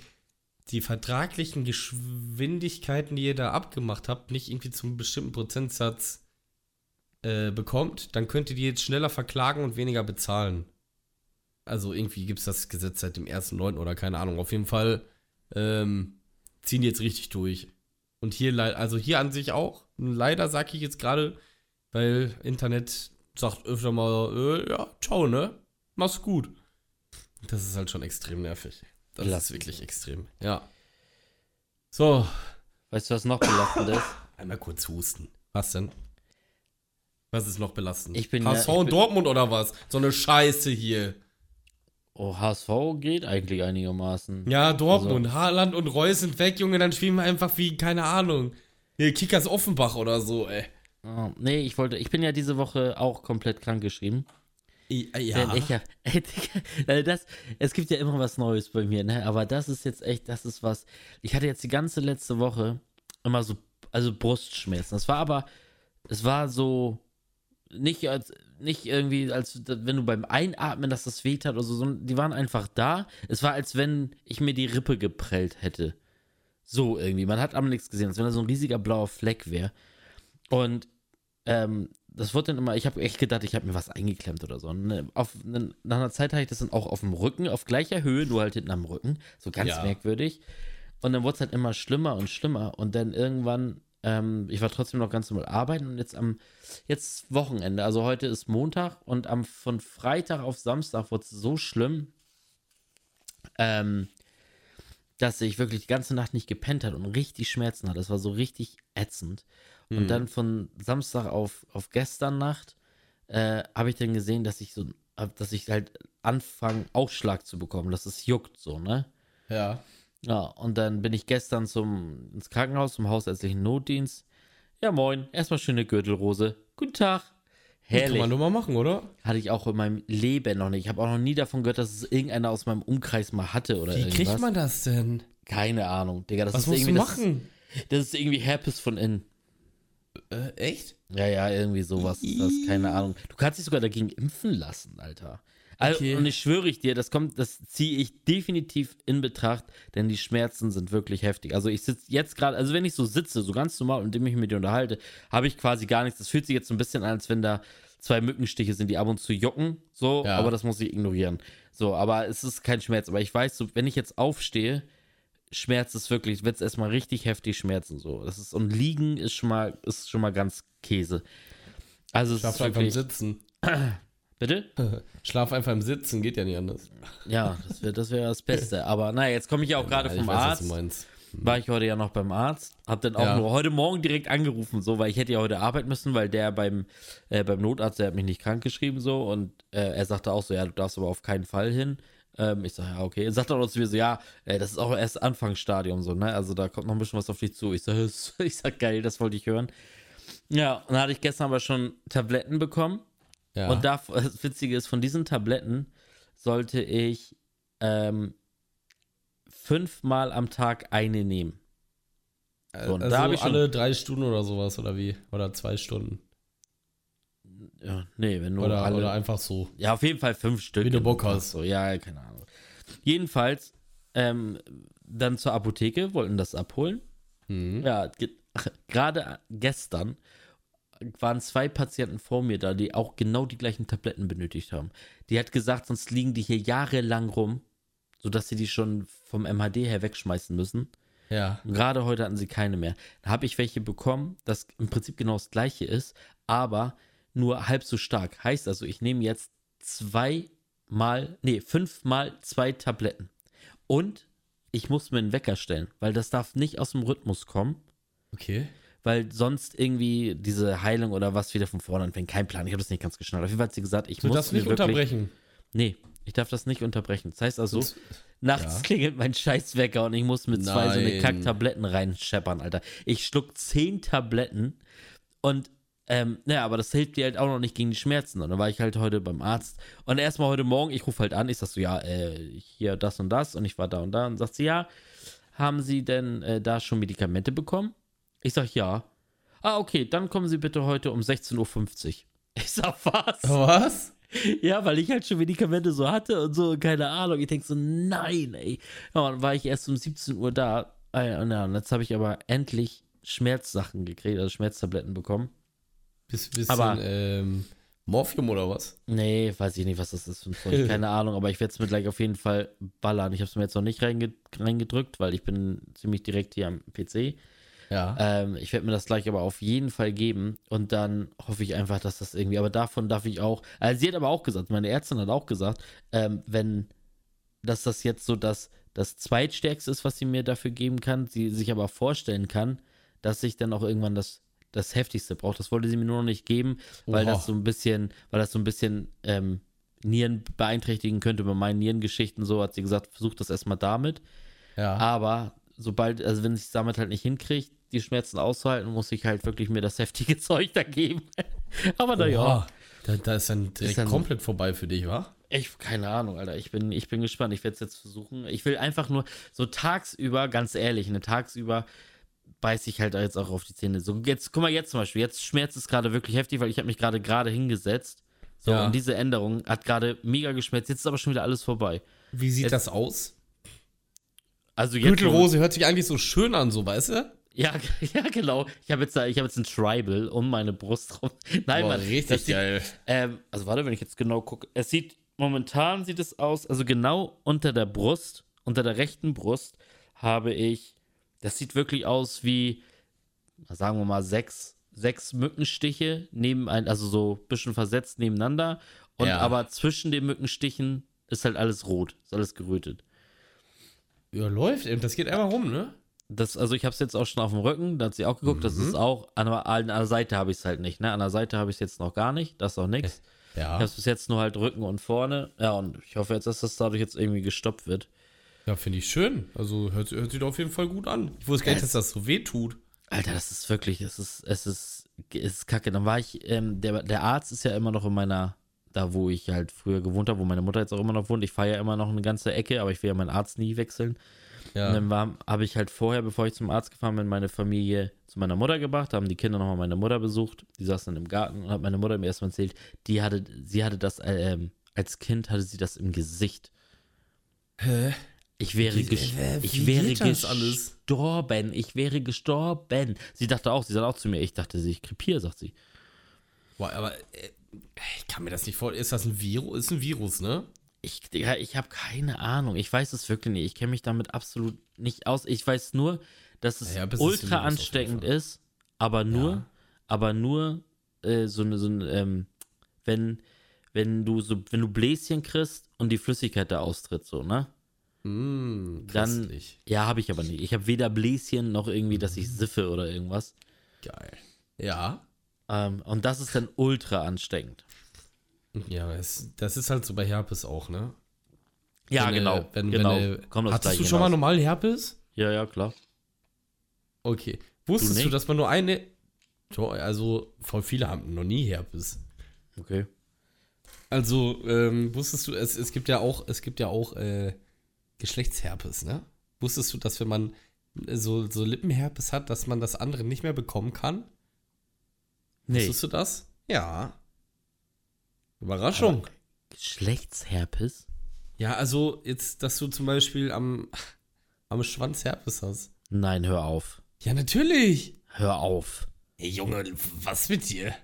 die vertraglichen Geschwindigkeiten, die ihr da abgemacht habt, nicht irgendwie zum bestimmten Prozentsatz äh, bekommt, dann könnt ihr die jetzt schneller verklagen und weniger bezahlen. also irgendwie gibt es das Gesetz seit dem 1.9. oder keine Ahnung. Auf jeden Fall ähm, ziehen die jetzt richtig durch. Und hier, also hier an sich auch. Leider sage ich jetzt gerade, weil Internet sagt öfter mal, äh, ja, ciao, ne? Mach's gut. Das ist halt schon extrem nervig. Das Lass ist wirklich extrem. Ja. So. Weißt du, was noch belastend ist? Einmal kurz husten. Was denn? Was ist noch belastend? Ich bin HSV ja, und Dortmund oder was? So eine Scheiße hier. Oh, HSV geht eigentlich einigermaßen. Ja, Dortmund, also. Haaland und Reus sind weg, Junge, dann spielen wir einfach wie, keine Ahnung. Hier, Kickers Offenbach oder so, ey. Oh, nee, ich wollte, ich bin ja diese Woche auch komplett krank geschrieben. Ja. Denn ich ja, [LAUGHS] ey, das, es gibt ja immer was Neues bei mir, ne? Aber das ist jetzt echt, das ist was. Ich hatte jetzt die ganze letzte Woche immer so, also Brustschmerzen. Das war aber, es war so, nicht als, nicht irgendwie, als wenn du beim Einatmen, dass das weht hat oder so, sondern die waren einfach da. Es war, als wenn ich mir die Rippe geprellt hätte. So irgendwie. Man hat aber nichts gesehen, als wenn da so ein riesiger blauer Fleck wäre. Und ähm, das wurde dann immer, ich habe echt gedacht, ich habe mir was eingeklemmt oder so. Ne, auf, ne, nach einer Zeit hatte ich das dann auch auf dem Rücken, auf gleicher Höhe, nur halt hinten am Rücken. So ganz ja. merkwürdig. Und dann wurde es halt immer schlimmer und schlimmer. Und dann irgendwann ähm, ich war trotzdem noch ganz normal arbeiten und jetzt am jetzt Wochenende, also heute ist Montag und am von Freitag auf Samstag wurde es so schlimm, ähm, dass ich wirklich die ganze Nacht nicht gepennt hat und richtig Schmerzen hatte. Das war so richtig ätzend. Mhm. Und dann von Samstag auf, auf gestern Nacht äh, habe ich dann gesehen, dass ich so, dass ich halt anfange, Ausschlag zu bekommen, dass es juckt so, ne? Ja. Ja, und dann bin ich gestern zum, ins Krankenhaus, zum hausärztlichen Notdienst. Ja, moin. Erstmal schöne Gürtelrose. Guten Tag. Herrlich. Das kann man nur mal machen, oder? Hatte ich auch in meinem Leben noch nicht. Ich habe auch noch nie davon gehört, dass es irgendeiner aus meinem Umkreis mal hatte oder Wie irgendwas. Wie kriegt man das denn? Keine Ahnung, Digga. Das Was ist musst irgendwie, du machen? Das, das ist irgendwie Herpes von innen. Äh, echt? Ja, ja, irgendwie sowas ist das. Keine Ahnung. Du kannst dich sogar dagegen impfen lassen, Alter. Also, okay. Und ich schwöre ich dir, das kommt, das ziehe ich definitiv in Betracht, denn die Schmerzen sind wirklich heftig. Also ich sitze jetzt gerade, also wenn ich so sitze, so ganz normal, und dem ich mit dir unterhalte, habe ich quasi gar nichts. Das fühlt sich jetzt so ein bisschen an, als wenn da zwei Mückenstiche sind, die ab und zu jucken, so, ja. aber das muss ich ignorieren. So, aber es ist kein Schmerz. Aber ich weiß, so, wenn ich jetzt aufstehe, schmerzt es wirklich, wird es erstmal richtig heftig schmerzen. So. Das ist, und liegen ist schon mal, ist schon mal ganz Käse. Also es ist wirklich, Sitzen. [CLEARS THROAT] Bitte? [LAUGHS] Schlaf einfach im Sitzen, geht ja nicht anders. Ja, das wäre das, wär das Beste. Aber naja, jetzt komme ich ja auch gerade vom weiß, Arzt. Hm. War ich heute ja noch beim Arzt. Hab dann auch ja. nur heute Morgen direkt angerufen, so, weil ich hätte ja heute arbeiten müssen, weil der beim, äh, beim Notarzt, der hat mich nicht krank geschrieben, so. Und äh, er sagte auch so, ja, du darfst aber auf keinen Fall hin. Ähm, ich sage, ja, okay. Er sagt dann auch zu mir so, ja, äh, das ist auch erst Anfangsstadium, so, ne? Also da kommt noch ein bisschen was auf dich zu. Ich sage, [LAUGHS] ich sag, geil, das wollte ich hören. Ja, und dann hatte ich gestern aber schon Tabletten bekommen ja. Und da, [LAUGHS] das Witzige ist, von diesen Tabletten sollte ich ähm, fünfmal am Tag eine nehmen. So, also da ich alle drei Stunden oder sowas, oder wie? Oder zwei Stunden. Ja, nee, wenn du oder, alle, oder einfach so. Ja, auf jeden Fall fünf Stück. Wie du Bock hast. So, ja, keine Ahnung. Jedenfalls, ähm, dann zur Apotheke, wollten das abholen. Mhm. Ja, gerade gestern waren zwei Patienten vor mir da, die auch genau die gleichen Tabletten benötigt haben. Die hat gesagt, sonst liegen die hier jahrelang rum, sodass sie die schon vom MHD her wegschmeißen müssen. Ja. Und gerade heute hatten sie keine mehr. Da habe ich welche bekommen, das im Prinzip genau das gleiche ist, aber nur halb so stark. Heißt also, ich nehme jetzt zweimal, nee, fünfmal zwei Tabletten. Und ich muss mir einen Wecker stellen, weil das darf nicht aus dem Rhythmus kommen. Okay weil sonst irgendwie diese Heilung oder was wieder von vorne anfängt. Kein Plan, ich habe das nicht ganz geschnallt. Auf jeden Fall hat sie gesagt, ich du muss das nicht wirklich, unterbrechen. Nee, ich darf das nicht unterbrechen. Das heißt also, das, nachts ja. klingelt mein Scheißwecker und ich muss mit zwei Nein. so eine Kack-Tabletten reinscheppern, Alter. Ich schluck zehn Tabletten und ähm, naja, aber das hilft dir halt auch noch nicht gegen die Schmerzen. Und dann war ich halt heute beim Arzt. Und erstmal heute Morgen, ich rufe halt an, ich sag so, ja, äh, hier das und das. Und ich war da und da. Und sagt sie, ja, haben Sie denn äh, da schon Medikamente bekommen? Ich sag ja. Ah, okay, dann kommen Sie bitte heute um 16.50 Uhr. [LAUGHS] Ich sag, was? Was? Ja, weil ich halt schon Medikamente so hatte und so, keine Ahnung. Ich denke so, nein, ey. Ja, dann war ich erst um 17 Uhr da. Ah, und jetzt habe ich aber endlich Schmerzsachen gekriegt, also Schmerztabletten bekommen. Bisschen, aber, ähm, Morphium oder was? Nee, weiß ich nicht, was das ist. [LAUGHS] Keine Ahnung, aber ich werde es mir gleich auf jeden Fall ballern. Ich habe es mir jetzt noch nicht reingedrückt, weil ich bin ziemlich direkt hier am PC. Ja. Ähm, ich werde mir das gleich aber auf jeden Fall geben und dann hoffe ich einfach, dass das irgendwie, aber davon darf ich auch, also sie hat aber auch gesagt, meine Ärztin hat auch gesagt, ähm, wenn, dass das jetzt so das, das zweitstärkste ist, was sie mir dafür geben kann, sie sich aber vorstellen kann, dass ich dann auch irgendwann das, das heftigste brauche. Das wollte sie mir nur noch nicht geben, weil Oha. das so ein bisschen, weil das so ein bisschen ähm, Nieren beeinträchtigen könnte bei meinen Nierengeschichten. So hat sie gesagt, versuch das erstmal damit. Ja. Aber sobald, also wenn ich es damit halt nicht hinkriege, die Schmerzen auszuhalten, muss ich halt wirklich mir das heftige [LAUGHS] Zeug da geben. [LAUGHS] Aber naja. Da, da ist dann direkt dann- komplett vorbei für dich, wa? ich, keine Ahnung, Alter. Ich bin, ich bin gespannt. Ich werde es jetzt versuchen. Ich will einfach nur so tagsüber, ganz ehrlich, ne, tagsüber beiß ich halt jetzt auch auf die Zähne. So, jetzt, guck mal, jetzt zum Beispiel, jetzt schmerzt es gerade wirklich heftig, weil ich habe mich gerade gerade hingesetzt. So, Ja. und diese Änderung hat gerade mega geschmerzt. Jetzt ist aber schon wieder alles vorbei. Wie sieht Jetzt- das aus? Also jetzt. Gürtelrose hört sich eigentlich so schön an, so, weißt du? Ja, [LAUGHS] ja, genau. Ich habe jetzt, ich habe jetzt ein Tribal um meine Brust rum. [LAUGHS] Nein, Boah, Mann, richtig das sieht, geil. Ähm, also warte, wenn ich jetzt genau gucke. Es sieht, momentan sieht es aus, also genau unter der Brust, unter der rechten Brust habe ich, das sieht wirklich aus wie, sagen wir mal, sechs, sechs Mückenstiche neben ein, also so ein bisschen versetzt nebeneinander. Und Ja. aber zwischen den Mückenstichen ist halt alles rot, ist alles gerötet. Ja, läuft eben. Das geht einfach rum, ne? Das, also ich habe es jetzt auch schon auf dem Rücken, da hat sie auch geguckt, das ist auch, an der, an der Seite habe ich es halt nicht, ne? An der Seite habe ich es jetzt noch gar nicht, das ist auch nichts. Ich Ja. habe es bis jetzt nur halt Rücken und vorne. Ja, und ich hoffe jetzt, dass das dadurch jetzt irgendwie gestoppt wird. Ja, finde ich schön. Also hört, hört sich auf jeden Fall gut an. Ich wusste gar nicht, dass das so weh tut. Alter, das ist wirklich, es ist, es ist, es ist kacke. Dann war ich, ähm, der, der Arzt ist ja immer noch in meiner, da wo ich halt früher gewohnt habe, wo meine Mutter jetzt auch immer noch wohnt. Ich fahre ja immer noch eine ganze Ecke, aber ich will ja meinen Arzt nie wechseln. Und Ja. dann war- habe ich halt vorher, bevor ich zum Arzt gefahren bin, meine Familie zu meiner Mutter gebracht, haben die Kinder nochmal meine Mutter besucht. Die saß dann im Garten und hat meine Mutter mir erstmal erzählt, die hatte, sie hatte das, ähm, als Kind hatte sie das im Gesicht. Hä? Ich wäre, Wie- äh, ich wäre gestorben. Ich wäre gestorben. Sie dachte auch, sie sagt auch zu mir, ich dachte, ich krepiere, sagt sie. Boah, aber äh, ich kann mir das nicht vorstellen. Ist das ein Virus? Ist ein Virus, ne? Ich, Digga, ich habe keine Ahnung. Ich weiß es wirklich nicht. Ich kenne mich damit absolut nicht aus. Ich weiß nur, dass es Ja, ultra ansteckend ist, aber nur, Ja. aber nur äh, so eine, so ein, ähm, wenn, wenn du so, wenn du Bläschen kriegst und die Flüssigkeit da austritt, so, ne? Mm, Dann, ja, habe ich aber nicht. Ich habe weder Bläschen noch irgendwie, dass ich siffe oder irgendwas. Geil. Ja. Ähm, und das ist dann ultra ansteckend. Ja, es, das ist halt so bei Herpes auch, ne? Ja, Wenn, äh, genau. Wenn, genau. Wenn, äh, Kommt aufs hattest du schon mal normal Herpes? Ja, ja, klar. Okay. Wusstest du, nicht? dass man nur eine. Also, voll viele haben noch nie Herpes. Okay. Also, ähm, wusstest du, es, es gibt ja auch, es gibt ja auch äh, Geschlechtsherpes, ne? Wusstest du, dass wenn man so, so Lippenherpes hat, dass man das andere nicht mehr bekommen kann? Nee. Wusstest du das? Ja. Überraschung. Geschlechtsherpes? ja, also jetzt, dass du zum Beispiel am, [LAUGHS] am Schwanz Herpes hast. Nein, hör auf. Ja, natürlich. Hör auf. Ey, Junge, was mit dir?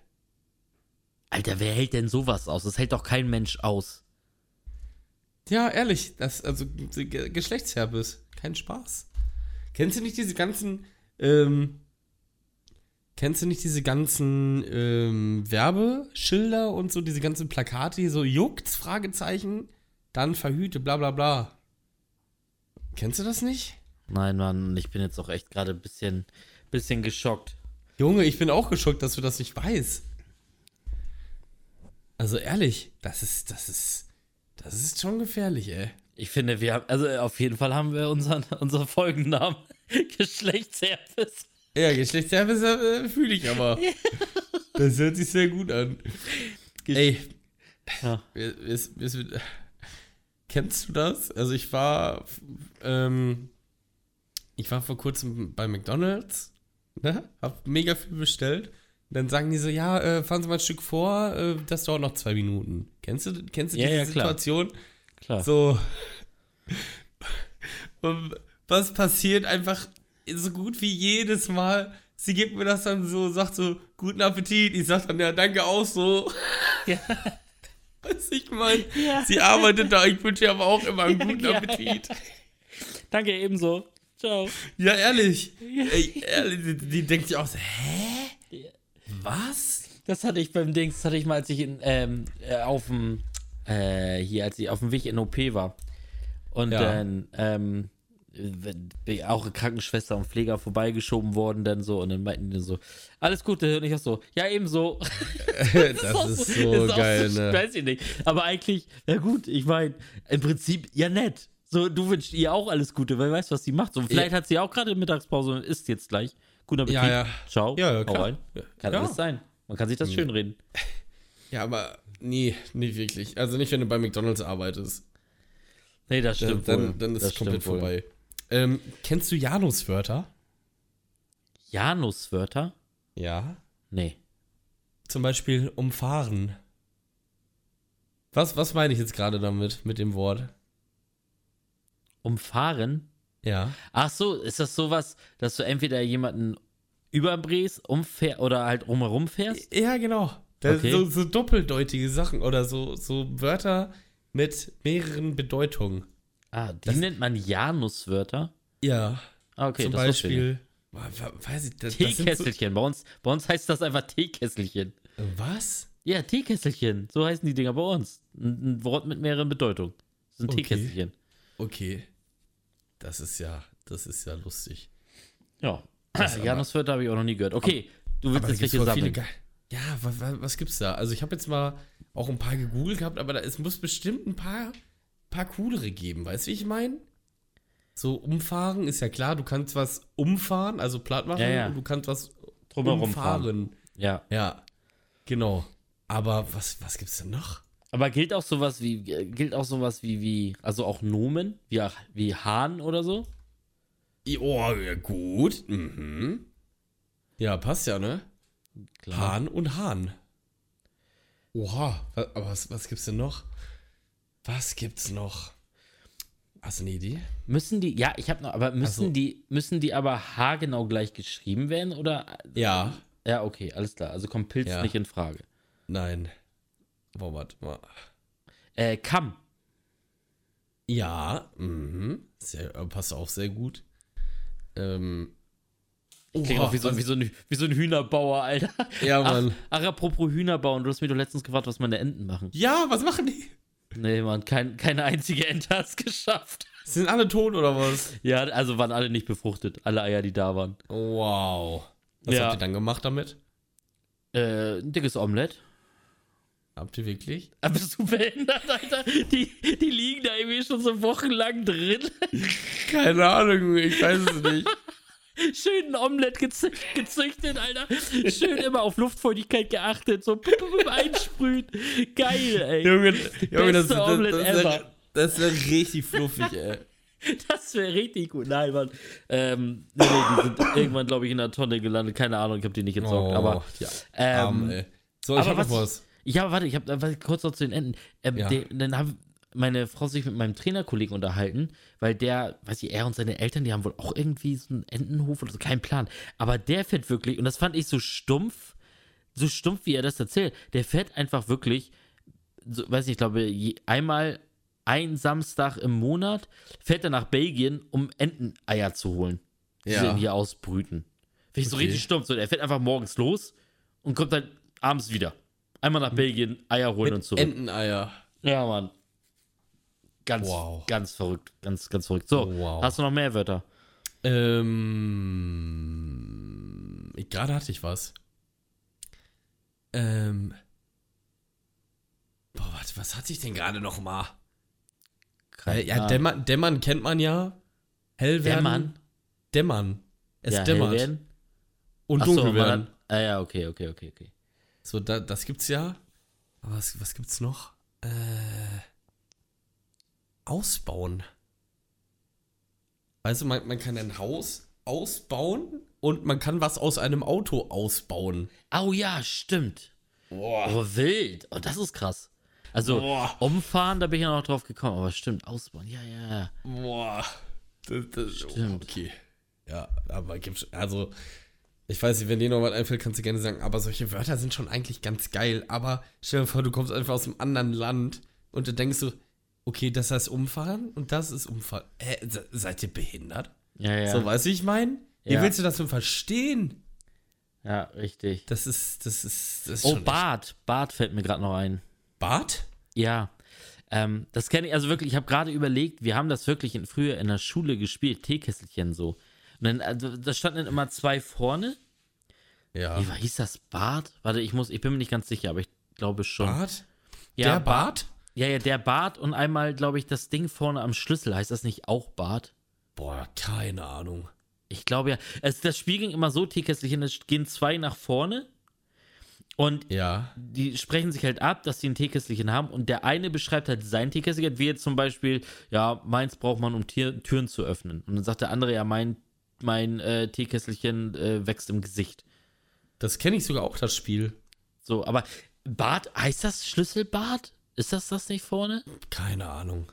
Alter, wer hält denn sowas aus? Das hält doch kein Mensch aus. Ja, ehrlich, das, also Ge- Geschlechtsherpes, kein Spaß. Kennst du nicht diese ganzen, ähm, kennst du nicht diese ganzen ähm, Werbeschilder und so, diese ganzen Plakate hier so, juckt's, Fragezeichen, dann verhüte, bla bla bla. Kennst du das nicht? Nein, Mann, ich bin jetzt auch echt gerade ein bisschen, bisschen geschockt. Junge, ich bin auch geschockt, dass du das nicht weißt. Also ehrlich, das ist, das ist, das ist schon gefährlich, ey. Ich finde, wir haben, also auf jeden Fall haben wir unseren, [LAUGHS] unseren Folgennamen. [LAUGHS] Geschlechtsherpes. Ja, Geschlechtsherpes äh, fühle ich aber. Das hört sich sehr gut an. Ey, Ja. es, es, es, kennst du das? Also ich war, ähm, ich war vor kurzem bei McDonald's, ne? Hab mega viel bestellt. Und dann sagen die so, ja, äh, fahren Sie mal ein Stück vor, äh, das dauert noch zwei Minuten. Kennst du, kennst du Ja, diese ja, klar. Situation? Klar. So. Und was passiert einfach so gut wie jedes Mal, sie gibt mir das dann so, sagt so, guten Appetit. Ich sag dann, ja, danke auch so. Ja. [LAUGHS] Was ich meine? Ja. Sie arbeitet da, ich wünsche ihr aber auch immer einen guten Appetit. Danke, ebenso. Ciao. Ja, ehrlich. Ey, ehrlich, die, die denkt sich auch so, hä? Was? Das hatte ich beim Dings, das hatte ich mal, als ich in, ähm, äh, auf dem, äh, hier, als ich auf dem Weg in OP war. Und Ja. dann, ähm, auch eine Krankenschwester und Pfleger vorbeigeschoben worden, dann so, und dann meinten die so, alles Gute, und ich auch so, ja, ebenso. [LAUGHS] [LAUGHS] Das auch ist so auch geil, so, ne? Weiß ich nicht. Aber eigentlich, ja gut, ich meine, im Prinzip, ja nett. So, du wünschst ihr auch alles Gute, weil weißt, was sie macht. So, vielleicht hat sie auch gerade Mittagspause und isst jetzt gleich. Guten Appetit. Ja, ja. Ciao. Ja, ja, klar. rein. Kann Ja. alles sein. Man kann sich das schön reden. Ja, aber nee, nicht wirklich. Also nicht, wenn du bei McDonalds arbeitest. Nee, das Dann, stimmt wohl. dann, dann ist das es komplett vorbei. Ähm, kennst du Januswörter? Januswörter? Ja. Nee. Zum Beispiel umfahren. Was, was meine ich jetzt gerade damit, mit dem Wort? Umfahren? Ja. Ach so, ist das sowas, dass du entweder jemanden überbräst, umfähr oder halt rumherum fährst? Ja, genau. Das Okay. so, so doppeldeutige Sachen oder so, so Wörter mit mehreren Bedeutungen. Ah, die Das- nennt man Januswörter? Ja. Ah, okay, zum das ich. Beispiel. Wa- Weiß ich, das, sind so, Teekesselchen. Bei uns, bei uns heißt das einfach Teekesselchen. was? Ja, Teekesselchen. So heißen die Dinger bei uns. Ein, ein Wort mit mehreren Bedeutungen. Das sind Okay. Teekesselchen. Okay. Das ist ja, das ist ja lustig. Ja. [CLEARS THROAT] Januswörter habe ich auch noch nie gehört. Okay, du willst jetzt welche sammeln. Ja, was, was, gibt's da? Also ich habe jetzt mal auch ein paar gegoogelt gehabt, aber da, es muss bestimmt ein paar, paar coolere geben. Weißt du, wie ich meine? So umfahren ist ja klar, du kannst was umfahren, also platt machen, Ja, ja. und du kannst was Drumherum fahren. umfahren. Ja. Ja, genau. Aber was, was gibt's denn noch? Aber gilt auch sowas wie, äh, gilt auch sowas wie, wie, also auch Nomen, wie, wie Hahn oder so? Oh, ja, gut. Mhm. Ja, passt ja, ne? Klar. Hahn und Hahn. Oha, aber was, was gibt's denn noch? Was gibt's noch? Hast du eine Idee? Müssen die, ja, ich habe noch, aber müssen Also- die, müssen die aber haargenau gleich geschrieben werden oder? Ja. Ja, okay, alles klar. Also kommt Pilz Ja. nicht in Frage. Nein. Boah, warte mal. Äh, Kamm. Ja, mhm. Sehr, äh, passt auch sehr gut. Ähm. Klingt auch wie so, wie, so ein, wie so ein Hühnerbauer, Alter. Ja, Ach, Mann. ach, apropos Hühnerbauen, du hast mir doch letztens gefragt, was meine Enten machen. Ja, was machen die? Nee, Mann, kein, keine einzige Ente hat es geschafft. Sind alle tot oder was? Ja, also waren alle nicht befruchtet. Alle Eier, die da waren. Wow. Was Ja. habt ihr dann gemacht damit? Äh, ein dickes Omelett. Habt ihr wirklich? [LAUGHS] Aber bist du behindert, Alter? Die, die liegen da irgendwie schon so wochenlang drin. [LAUGHS] Keine Ahnung, ich weiß es nicht. [LAUGHS] Schön ein Omelett gezü gezüchtet, Alter. Schön immer auf Luftfeuchtigkeit geachtet. So einsprühen. Geil, ey. Junge, Junge das, Beste das, Omelett das, das, ever. wär, richtig fluffig, ey. Das wäre richtig gut. Nein, Mann. Ähm, nee, die sind irgendwann, glaube ich, in der Tonne gelandet. Keine Ahnung, ich habe die nicht entsorgt. aber ja, ähm, arm, ey. So, ich aber hab noch was- Ja, warte, ich habe kurz noch zu den Enten. Ähm, Ja. der, dann haben meine Frau sich mit meinem Trainerkollegen unterhalten, weil der, weiß ich, er und seine Eltern, die haben wohl auch irgendwie so einen Entenhof oder so, kein Plan. Aber der fährt wirklich, und das fand ich so stumpf, so stumpf, wie er das erzählt, der fährt einfach wirklich, so, weiß nicht, ich glaube, je, einmal ein Samstag im Monat fährt er nach Belgien, um Enteneier zu holen, die Ja. sie hier ausbrüten. Finde ich so Okay. richtig stumpf. So, er fährt einfach morgens los und kommt dann abends wieder. Einmal nach Belgien, Eier holen und zurück. Enteneier. ja, Mann. Ganz, Wow. ganz verrückt. Ganz, ganz verrückt. So, Wow. hast du noch mehr Wörter? Ähm. Gerade hatte ich was. Ähm. Boah, warte, was hatte ich denn gerade noch mal? Äh, ja. Dämmern, Dämmern kennt man ja. Hell werden. Dämmern? Dämmern. Es ja, dämmert. Und Ach so, dunkel man werden. Ah, ja, okay, okay, okay, okay. So, da, das gibt's ja. Aber was, was gibt's noch? Äh, ausbauen. Also man, man kann ein Haus ausbauen und man kann was aus einem Auto ausbauen. Oh ja, stimmt. Boah. Oh, wild. Oh, das ist krass. Also, Boah. umfahren, da bin ich ja noch drauf gekommen, aber stimmt, ausbauen. Ja, ja, ja. Boah. Das, das, Stimmt. Okay. Ja, aber gibt's, also, Ich weiß nicht, wenn dir noch was einfällt, kannst du gerne sagen, aber solche Wörter sind schon eigentlich ganz geil. Aber stell dir vor, du kommst einfach aus einem anderen Land und du denkst so, okay, das heißt umfahren und das ist umfahren. Se- seid ihr behindert? Ja, ja. So, weißt du, wie ich meine? Wie Ja. willst du das denn verstehen? ja, richtig. Das ist, das ist, das ist Oh, schon echt- Bart. Bart fällt mir gerade noch ein. Bart? Ja. Ähm, das kenne ich, also wirklich, ich habe gerade überlegt, wir haben das wirklich in, früher in der Schule gespielt, Teekesselchen so. Und dann, also, da standen dann immer zwei vorne. Ja. Wie war, hieß das Bart? Warte, ich muss, ich bin mir nicht ganz sicher, aber ich glaube schon. Bart? Ja, Der Bart? Ja, ja, der Bart und einmal, glaube ich, das Ding vorne am Schlüssel. Heißt das nicht auch Bart? Boah, keine Ahnung. Ich glaube ja. Es, das Spiel ging immer so, Teekesselchen, es gehen zwei nach vorne und Ja. die sprechen sich halt ab, dass sie ein Teekesselchen haben und der eine beschreibt halt sein Teekesselchen, wie jetzt zum Beispiel, ja, meins braucht man, um Tier, Türen zu öffnen. Und dann sagt der andere, ja, mein, mein äh, Teekesselchen äh, wächst im Gesicht. Das kenne ich sogar auch, das Spiel. So, aber Bart, heißt das Schlüsselbart? Ist das das nicht vorne? Keine Ahnung.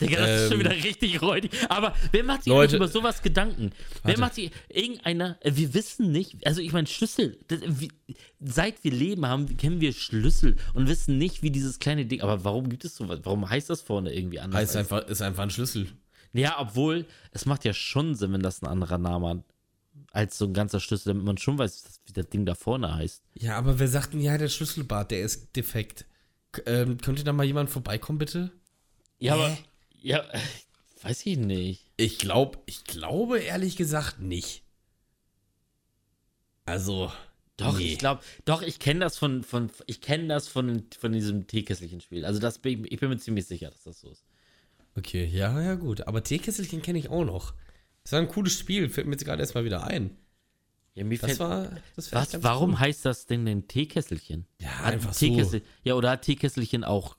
Digga, das ist schon Ähm, wieder richtig räudig. Aber wer macht sich Leute- über sowas Gedanken? Wer Warte. macht sich, irgendeiner, äh, wir wissen nicht, also ich meine, Schlüssel, das, wie, seit wir leben haben, kennen wir Schlüssel und wissen nicht, wie dieses kleine Ding, aber warum gibt es sowas? Warum heißt das vorne irgendwie anders? Heißt einfach, ist einfach ein Schlüssel. Ja, obwohl, es macht ja schon Sinn, wenn das ein anderer Name hat, als so ein ganzer Schlüssel, damit man schon weiß, wie das Ding da vorne heißt. Ja, aber wer sagt denn, ja, der Schlüsselbart, der ist defekt? K ähm, könnte da mal jemand vorbeikommen, bitte? Ja, Hä? aber, ja, [LAUGHS] weiß ich nicht. Ich glaube, ich glaube ehrlich gesagt nicht. Also, Doch, nee. ich glaube, doch, ich kenne das von, von ich kenne das von, von diesem teekesselchen Spiel. Also das ich bin mir ziemlich sicher, dass das so ist. Okay, ja, ja, gut. Aber Teekesselchen kenne ich auch noch. Das war ein cooles Spiel, fällt mir jetzt gerade erstmal wieder ein. Ja, mir Das fällt, war, das war was, warum cool. heißt das denn denn Teekesselchen? Ja, Hat einfach so. Teekessel, Ja, oder hat Teekesselchen auch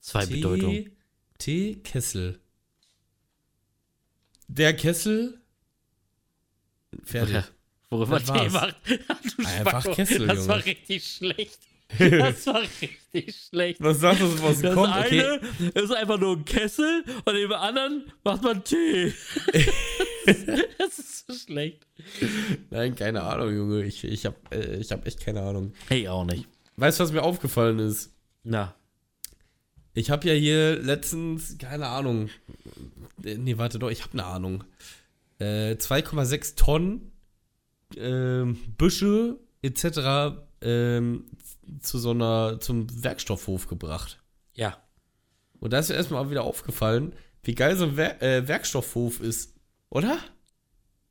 zwei Bedeutungen? Tee, Teekessel. Der Kessel. Fertig. Ja, [LAUGHS] worüber macht. [LAUGHS] Du Einfach Spacko, Kessel, Das war Junge. richtig schlecht. [LAUGHS] Das war richtig schlecht. Was sagst du, was Das kommt? eine Okay. ist einfach nur ein Kessel und dem anderen macht man Tee. [LAUGHS] das ist so schlecht. Nein, keine Ahnung, Junge. Ich, ich habe äh, ich hab echt keine Ahnung. Hey, auch nicht. Weißt du, was mir aufgefallen ist? Na, Ich habe ja hier letztens, keine Ahnung. äh, Nee, warte doch, ich habe eine Ahnung. Äh, 2,6 Tonnen ähm, Büsche etc. Ähm, zu so einer, zum Werkstoffhof gebracht. ja. Und da ist mir erstmal wieder aufgefallen, wie geil so ein Wer äh, Werkstoffhof ist, oder?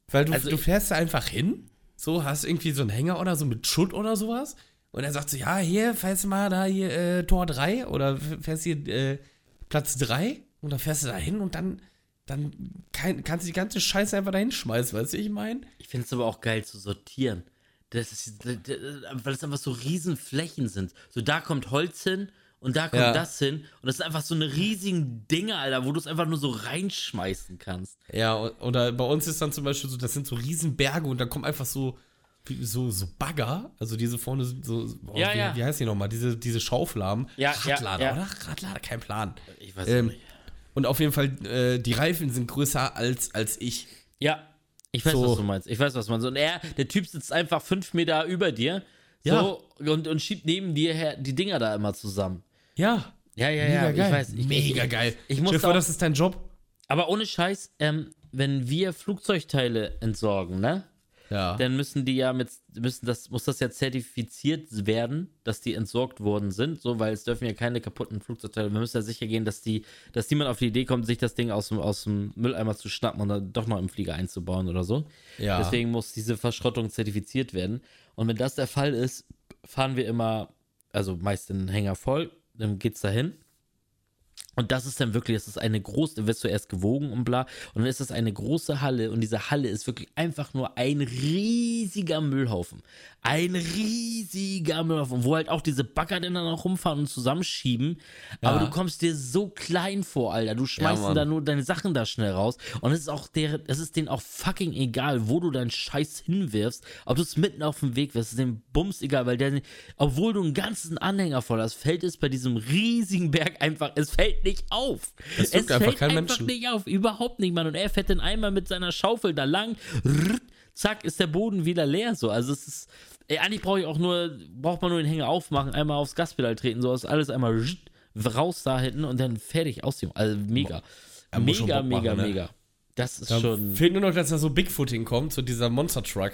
Weil du, Also du fährst da einfach hin, so hast irgendwie so einen Hänger oder so mit Schutt oder sowas. Und er sagt so, ja, hier, fährst du mal da hier äh, Tor 3 oder fährst hier äh, Platz 3 und dann fährst du da hin und dann, dann kann, kannst du die ganze Scheiße einfach da hinschmeißen, weißt du, ich meine? Ich finde es aber auch geil zu sortieren. Das ist, weil es einfach so riesen Flächen sind. So, da kommt Holz hin und da kommt Ja. das hin. Und das sind einfach so eine riesigen Dinge, Alter, wo du es einfach nur so reinschmeißen kannst. Ja, oder bei uns ist dann zum Beispiel so, das sind so Riesenberge und da kommen einfach so, so, so Bagger, also diese vorne sind so, oh, Ja, wie, ja. wie heißt die nochmal, diese, diese Schaufel Ja, ja, Radlader, ja. oder? Radlader, kein Plan. Ich weiß Ähm, nicht. Und auf jeden Fall, äh, die Reifen sind größer als, als ich. Ja, ich weiß, so- was du meinst. Ich weiß, was man so. Und er, der Typ sitzt einfach fünf Meter über dir. Ja. So, und, und schiebt neben dir her die Dinger da immer zusammen. Ja. Ja, ja, Mega ja. geil. Ich weiß. Ich, Mega ich, geil. Ich Stell muss auch, das ist dein Job. aber ohne Scheiß, ähm, wenn wir Flugzeugteile entsorgen, ne? Ja. dann müssen die ja mit, müssen das, muss das ja zertifiziert werden, dass die entsorgt worden sind, so, weil es dürfen ja keine kaputten Flugzeugteile. Wir müssen ja sicher gehen, dass die, dass niemand auf die Idee kommt, sich das Ding aus dem, aus dem Mülleimer zu schnappen und dann doch noch im Flieger einzubauen oder so. ja. Deswegen muss diese Verschrottung zertifiziert werden. Und wenn das der Fall ist, fahren wir immer, also meist den Hänger voll, dann geht's dahin. Und das ist dann wirklich, das ist eine große, wirst du erst gewogen und bla. Und dann ist das eine große Halle und diese Halle ist wirklich einfach nur ein riesiger Müllhaufen. Ein riesiger Müllhaufen, wo halt auch diese Bagger dann noch rumfahren und zusammenschieben. Aber Ja. du kommst dir so klein vor, Alter. Du schmeißt Mann. da nur deine Sachen da schnell raus. Und es ist auch der, es ist denen auch fucking egal, wo du deinen Scheiß hinwirfst. Ob du es mitten auf dem Weg wirfst, ist dem Bums egal, weil der, obwohl du einen ganzen Anhänger voll hast, fällt es bei diesem riesigen Berg einfach, es fällt nicht auf. Es juckt einfach fällt keinen einfach Menschen. nicht auf, überhaupt nicht, Mann. Und er fährt dann einmal mit seiner Schaufel da lang, rrrt, zack, ist der Boden wieder leer. So. Also es ist, ey, eigentlich brauche ich auch nur, braucht man nur den Hänger aufmachen, einmal aufs Gaspedal treten, so ist alles einmal raus da hinten und dann fertig aus dem. Also mega. Er schon Mega, mega, machen, ne? mega. Das ist Da schon. fehlt nur noch, dass da so Bigfooting kommt, so dieser Monster Truck.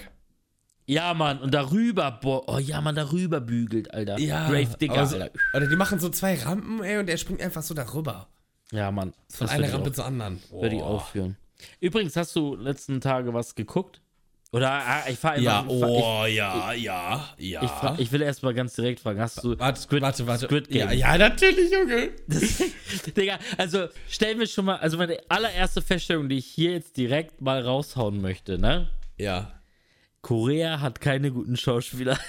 Ja, Mann, und darüber, boah, oh ja, man, darüber bügelt, Alter. Grave Digger, aber so, Alter. Oder die machen so zwei Rampen, ey, und er springt einfach so darüber. Ja, Mann. Von das einer ich Rampe zur anderen. Würde ich Boah. aufführen. Übrigens, hast du letzten Tage was geguckt? Oder ah, ich fahre Ja, ich, fahr- oh, ja, ja, ja. ich, ich, fahr- ich will erst mal ganz direkt fragen, hast du warte, warte, warte. Squid Game? Ja, ja, natürlich, Junge. [LAUGHS] Digga, also stellen wir schon mal, also meine allererste Feststellung, die ich hier jetzt direkt mal raushauen möchte, ne? Ja. Korea hat keine guten Schauspieler. [LAUGHS]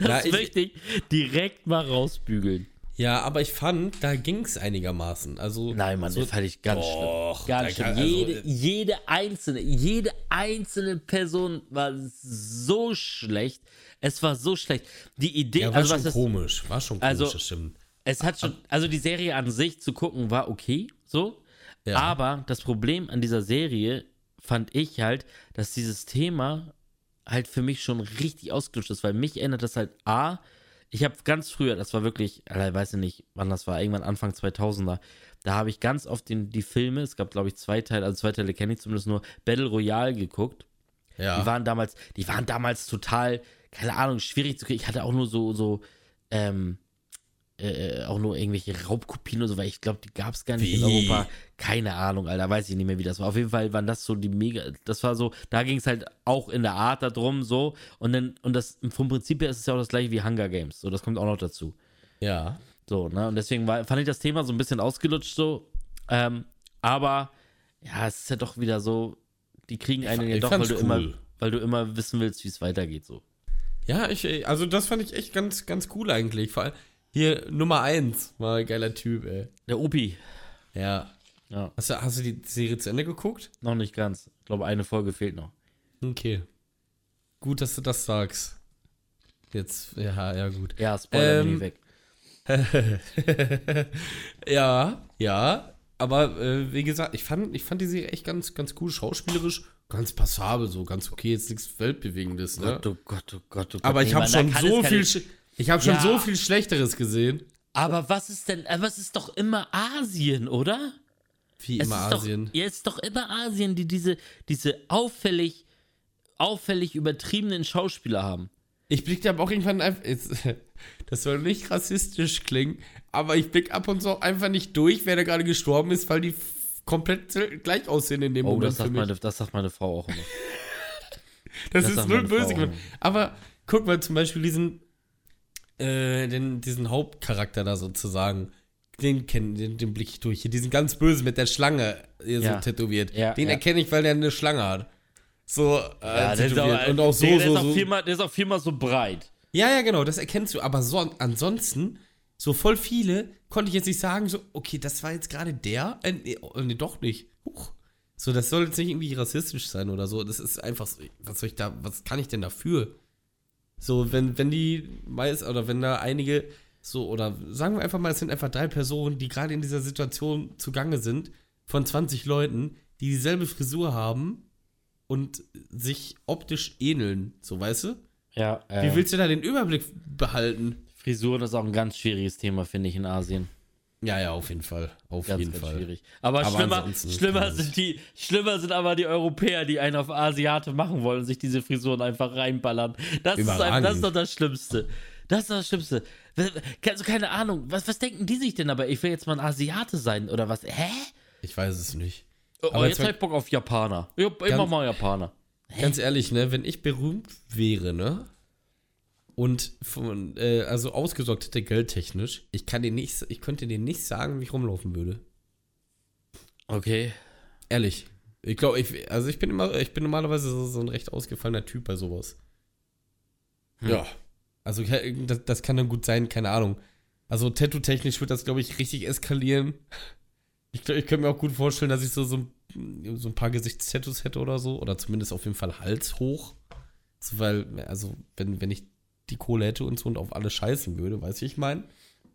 Das ich- möchte ich direkt mal rausbügeln. Ja, aber ich fand, da ging es einigermaßen. Also, Nein, Mann, so, das fand ich ganz Doch, schlimm. Ganz schlimm. also, jede, äh, jede einzelne, jede einzelne Person war so schlecht. Es war so schlecht. Die Idee, ja, war also schon was das, komisch. War schon komisch, Also- das stimmt. es hat schon, also die Serie an sich zu gucken war okay, so. Ja. Aber das Problem an dieser Serie fand ich halt, dass dieses Thema halt für mich schon richtig ausgelutscht ist, weil mich erinnert das halt A, ich habe ganz früher, das war wirklich, ich weiß ja nicht, wann das war, irgendwann Anfang 2000er, da habe ich ganz oft den, die Filme, es gab glaube ich zwei Teile, also zwei Teile kenne ich zumindest nur, Battle Royale geguckt. Ja. Die waren damals, die waren damals total, keine Ahnung, schwierig zu kriegen. Ich hatte auch nur so, so, ähm, äh, auch nur irgendwelche Raubkopien oder so, weil ich glaube, die gab es gar nicht in Wie? Europa. Keine Ahnung, Alter, weiß ich nicht mehr, wie das war. Auf jeden Fall waren das so die mega, das war so, da ging es halt auch in der Art darum, so. Und dann, und das, vom Prinzip her ist es ja auch das gleiche wie Hunger Games. So, das kommt auch noch dazu. ja. So, ne? Und deswegen war, fand ich das Thema so ein bisschen ausgelutscht, so. Ähm, aber, ja, es ist ja doch wieder so, die kriegen einen fa- ja ich doch, weil fand's du, immer, cool. weil du immer wissen willst, wie es weitergeht, so. Ja, ich, also das fand ich echt ganz, ganz cool eigentlich. Vor allem hier Nummer 1 war ein geiler Typ, ey. Der Opi. Ja. Ja, Hast du, hast du die Serie zu Ende geguckt? noch nicht ganz. Ich glaube, eine Folge fehlt noch. Okay. Gut, dass du das sagst. Jetzt, ja, ja, gut. Ja, Spoiler Ähm, weg. [LAUGHS] ja, ja. Aber äh, wie gesagt, ich fand, ich fand die Serie echt ganz, ganz cool, schauspielerisch, ganz passabel, so ganz okay, jetzt nichts Weltbewegendes, ne? Gott, oh Gott, oh Gott, oh Gott. Aber ich habe schon so viel, sch- ich habe schon Ja. so viel Schlechteres gesehen. Aber was ist denn, aber es ist doch immer Asien, oder? Wie Es immer ist Asien. Doch, ja, es ist doch immer Asien, die diese, diese auffällig, auffällig übertriebenen Schauspieler haben. Ich blick da aber auch irgendwann einfach. [LAUGHS] Das soll nicht rassistisch klingen, aber ich blick ab und zu einfach nicht durch, wer da gerade gestorben ist, weil die komplett gleich aussehen in dem Oh, Moment das für sagt, mich. meine, das sagt meine Frau auch immer. [LAUGHS] das, das ist null böse. Aber guck mal zum Beispiel diesen, äh, den, diesen Hauptcharakter da sozusagen. Den kennen, den, den blick ich durch. Hier diesen ganz böse mit der Schlange hier Ja. so tätowiert. Ja, den ja. erkenne ich, weil der eine Schlange hat. So, äh, Ja, der ist tätowiert. auch, und auch so, der, der so, ist auch so. viermal, der ist auch viermal so breit. Ja, ja, genau, das erkennst du. Aber so, ansonsten, so voll viele, konnte ich jetzt nicht sagen, so, okay, das war jetzt gerade der. Äh, nee, oh, nee, doch nicht. Huch. So, das soll jetzt nicht irgendwie rassistisch sein oder so. Das ist einfach so, was soll ich da, was kann ich denn dafür? So, wenn, wenn die meist, oder wenn da einige, so, oder sagen wir einfach mal, es sind einfach drei Personen, die gerade in dieser Situation zugange sind, von 20 Leuten, die dieselbe Frisur haben und sich optisch ähneln, so, weißt du? Ja, Wie willst du da den Überblick behalten? Frisuren ist auch ein ganz schwieriges Thema, finde ich, in Asien. Ja, ja, auf jeden Fall. Auf Ganz, jeden ganz Fall. schwierig. Aber, Aber schlimmer, schlimmer, sind die, schlimmer sind aber die Europäer, die einen auf Asiate machen wollen und sich diese Frisuren einfach reinballern. Das, ist, ein, das ist doch das Schlimmste. Das ist doch das Schlimmste. Also keine Ahnung, was, was denken die sich denn aber? Ich will jetzt mal ein Asiate sein oder was? Hä? Ich weiß es nicht. Oh, Aber jetzt jetzt- hab ich Bock auf Japaner. Ich hab immer Ganz- mal Japaner. Ganz ehrlich, ne, wenn ich berühmt wäre, ne? Und von, äh, also ausgesorgt hätte geldtechnisch, ich kann dir nicht, ich könnte dir nicht sagen, wie ich rumlaufen würde. Okay. Ehrlich. Ich glaube, ich, also ich bin immer, ich bin normalerweise so, so ein recht ausgefallener Typ bei sowas. Hm. Ja. Also das, das kann dann gut sein, keine Ahnung. Also tattoo-technisch wird das, glaube ich, richtig eskalieren. Ich, glaub, ich könnte mir auch gut vorstellen, dass ich so, so, ein- so ein paar Gesichtstattoos hätte oder so. Oder zumindest auf jeden Fall Hals hoch. So, weil, also, wenn, wenn ich die Kohle hätte und so und auf alles scheißen würde, weißt du, wie ich meine?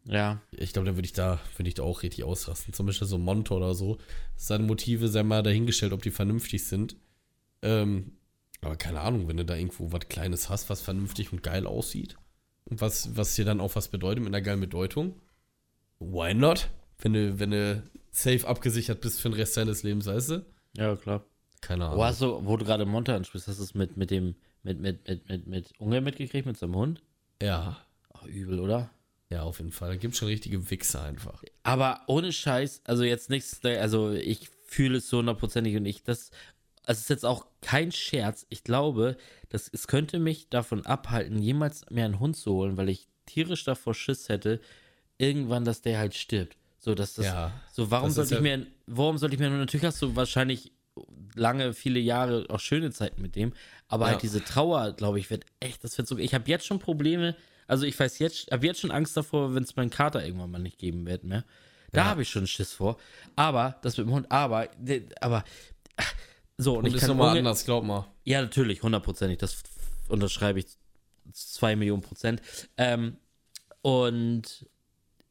Ja. Ich glaube, da würde ich da, würde ich da auch richtig ausrasten. Zum Beispiel so Monte oder so. Seine Motive sei mal dahingestellt, ob die vernünftig sind. Ähm, Aber keine Ahnung, wenn du da irgendwo was Kleines hast, was vernünftig und geil aussieht und was, was dir dann auch was bedeutet mit einer geilen Bedeutung, why not? Wenn du, wenn du safe abgesichert bist für den Rest deines Lebens, weißt du? Ja, klar. Keine Ahnung. Wo, hast du, wo du gerade Monte ansprichst, hast du es mit, mit dem, mit, mit, mit, mit, mit Unge mitgekriegt, mit seinem Hund? Ja, Ach, übel, oder? ja, auf jeden Fall. Da gibt schon richtige Wichser einfach. Aber ohne Scheiß, also jetzt nichts, also ich fühle es so hundertprozentig und ich, das, also es ist jetzt auch kein Scherz. Ich glaube, dass es könnte mich davon abhalten, jemals mir einen Hund zu holen, weil ich tierisch davor Schiss hätte, irgendwann, dass der halt stirbt. So, dass das, Ja, so, warum das sollte ich ja- mir, warum sollte ich mir, natürlich hast du wahrscheinlich lange, viele Jahre auch schöne Zeiten mit dem, aber Ja. halt diese Trauer, glaube ich, wird echt, das wird so, ich habe jetzt schon Probleme, also ich weiß jetzt, habe jetzt schon Angst davor, wenn es meinen Kater irgendwann mal nicht geben wird mehr. Da Ja. habe ich schon Schiss vor. Aber, das mit dem Hund, aber, aber, so, und, Und ich ist kann nochmal anders, glaub mal. ja, natürlich, hundertprozentig. Das unterschreibe ich zwei Millionen Prozent. Ähm, und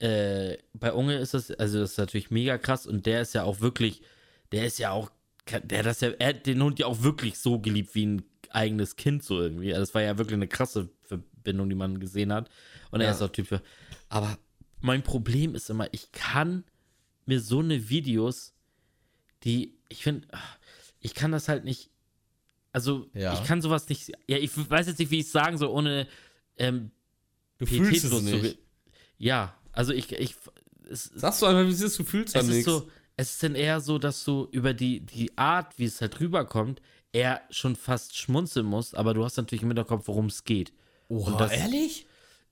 äh, bei Unge ist das, also das ist natürlich mega krass und der ist ja auch wirklich, der ist ja auch, der hat das ja, er hat den Hund ja auch wirklich so geliebt wie ein eigenes Kind so irgendwie. Also das war ja wirklich eine krasse Verbindung, die man gesehen hat. Und er Ja. ist auch Typ für. Aber mein Problem ist immer, ich kann mir so eine Videos, die, ich finde, ich kann das halt nicht, also Ja. ich kann sowas nicht, ja, ich weiß jetzt nicht, wie ich es sagen soll, ohne ähm, Du fühlst es zu nicht. Ja, also ich, ich, es, Sagst du einfach, wie es ist, du fühlst ist nichts. so, es ist dann eher so, dass du über die, die Art, wie es halt rüberkommt, eher schon fast schmunzeln musst, aber du hast natürlich im Hinterkopf, worum es geht. Oha, und das- ehrlich?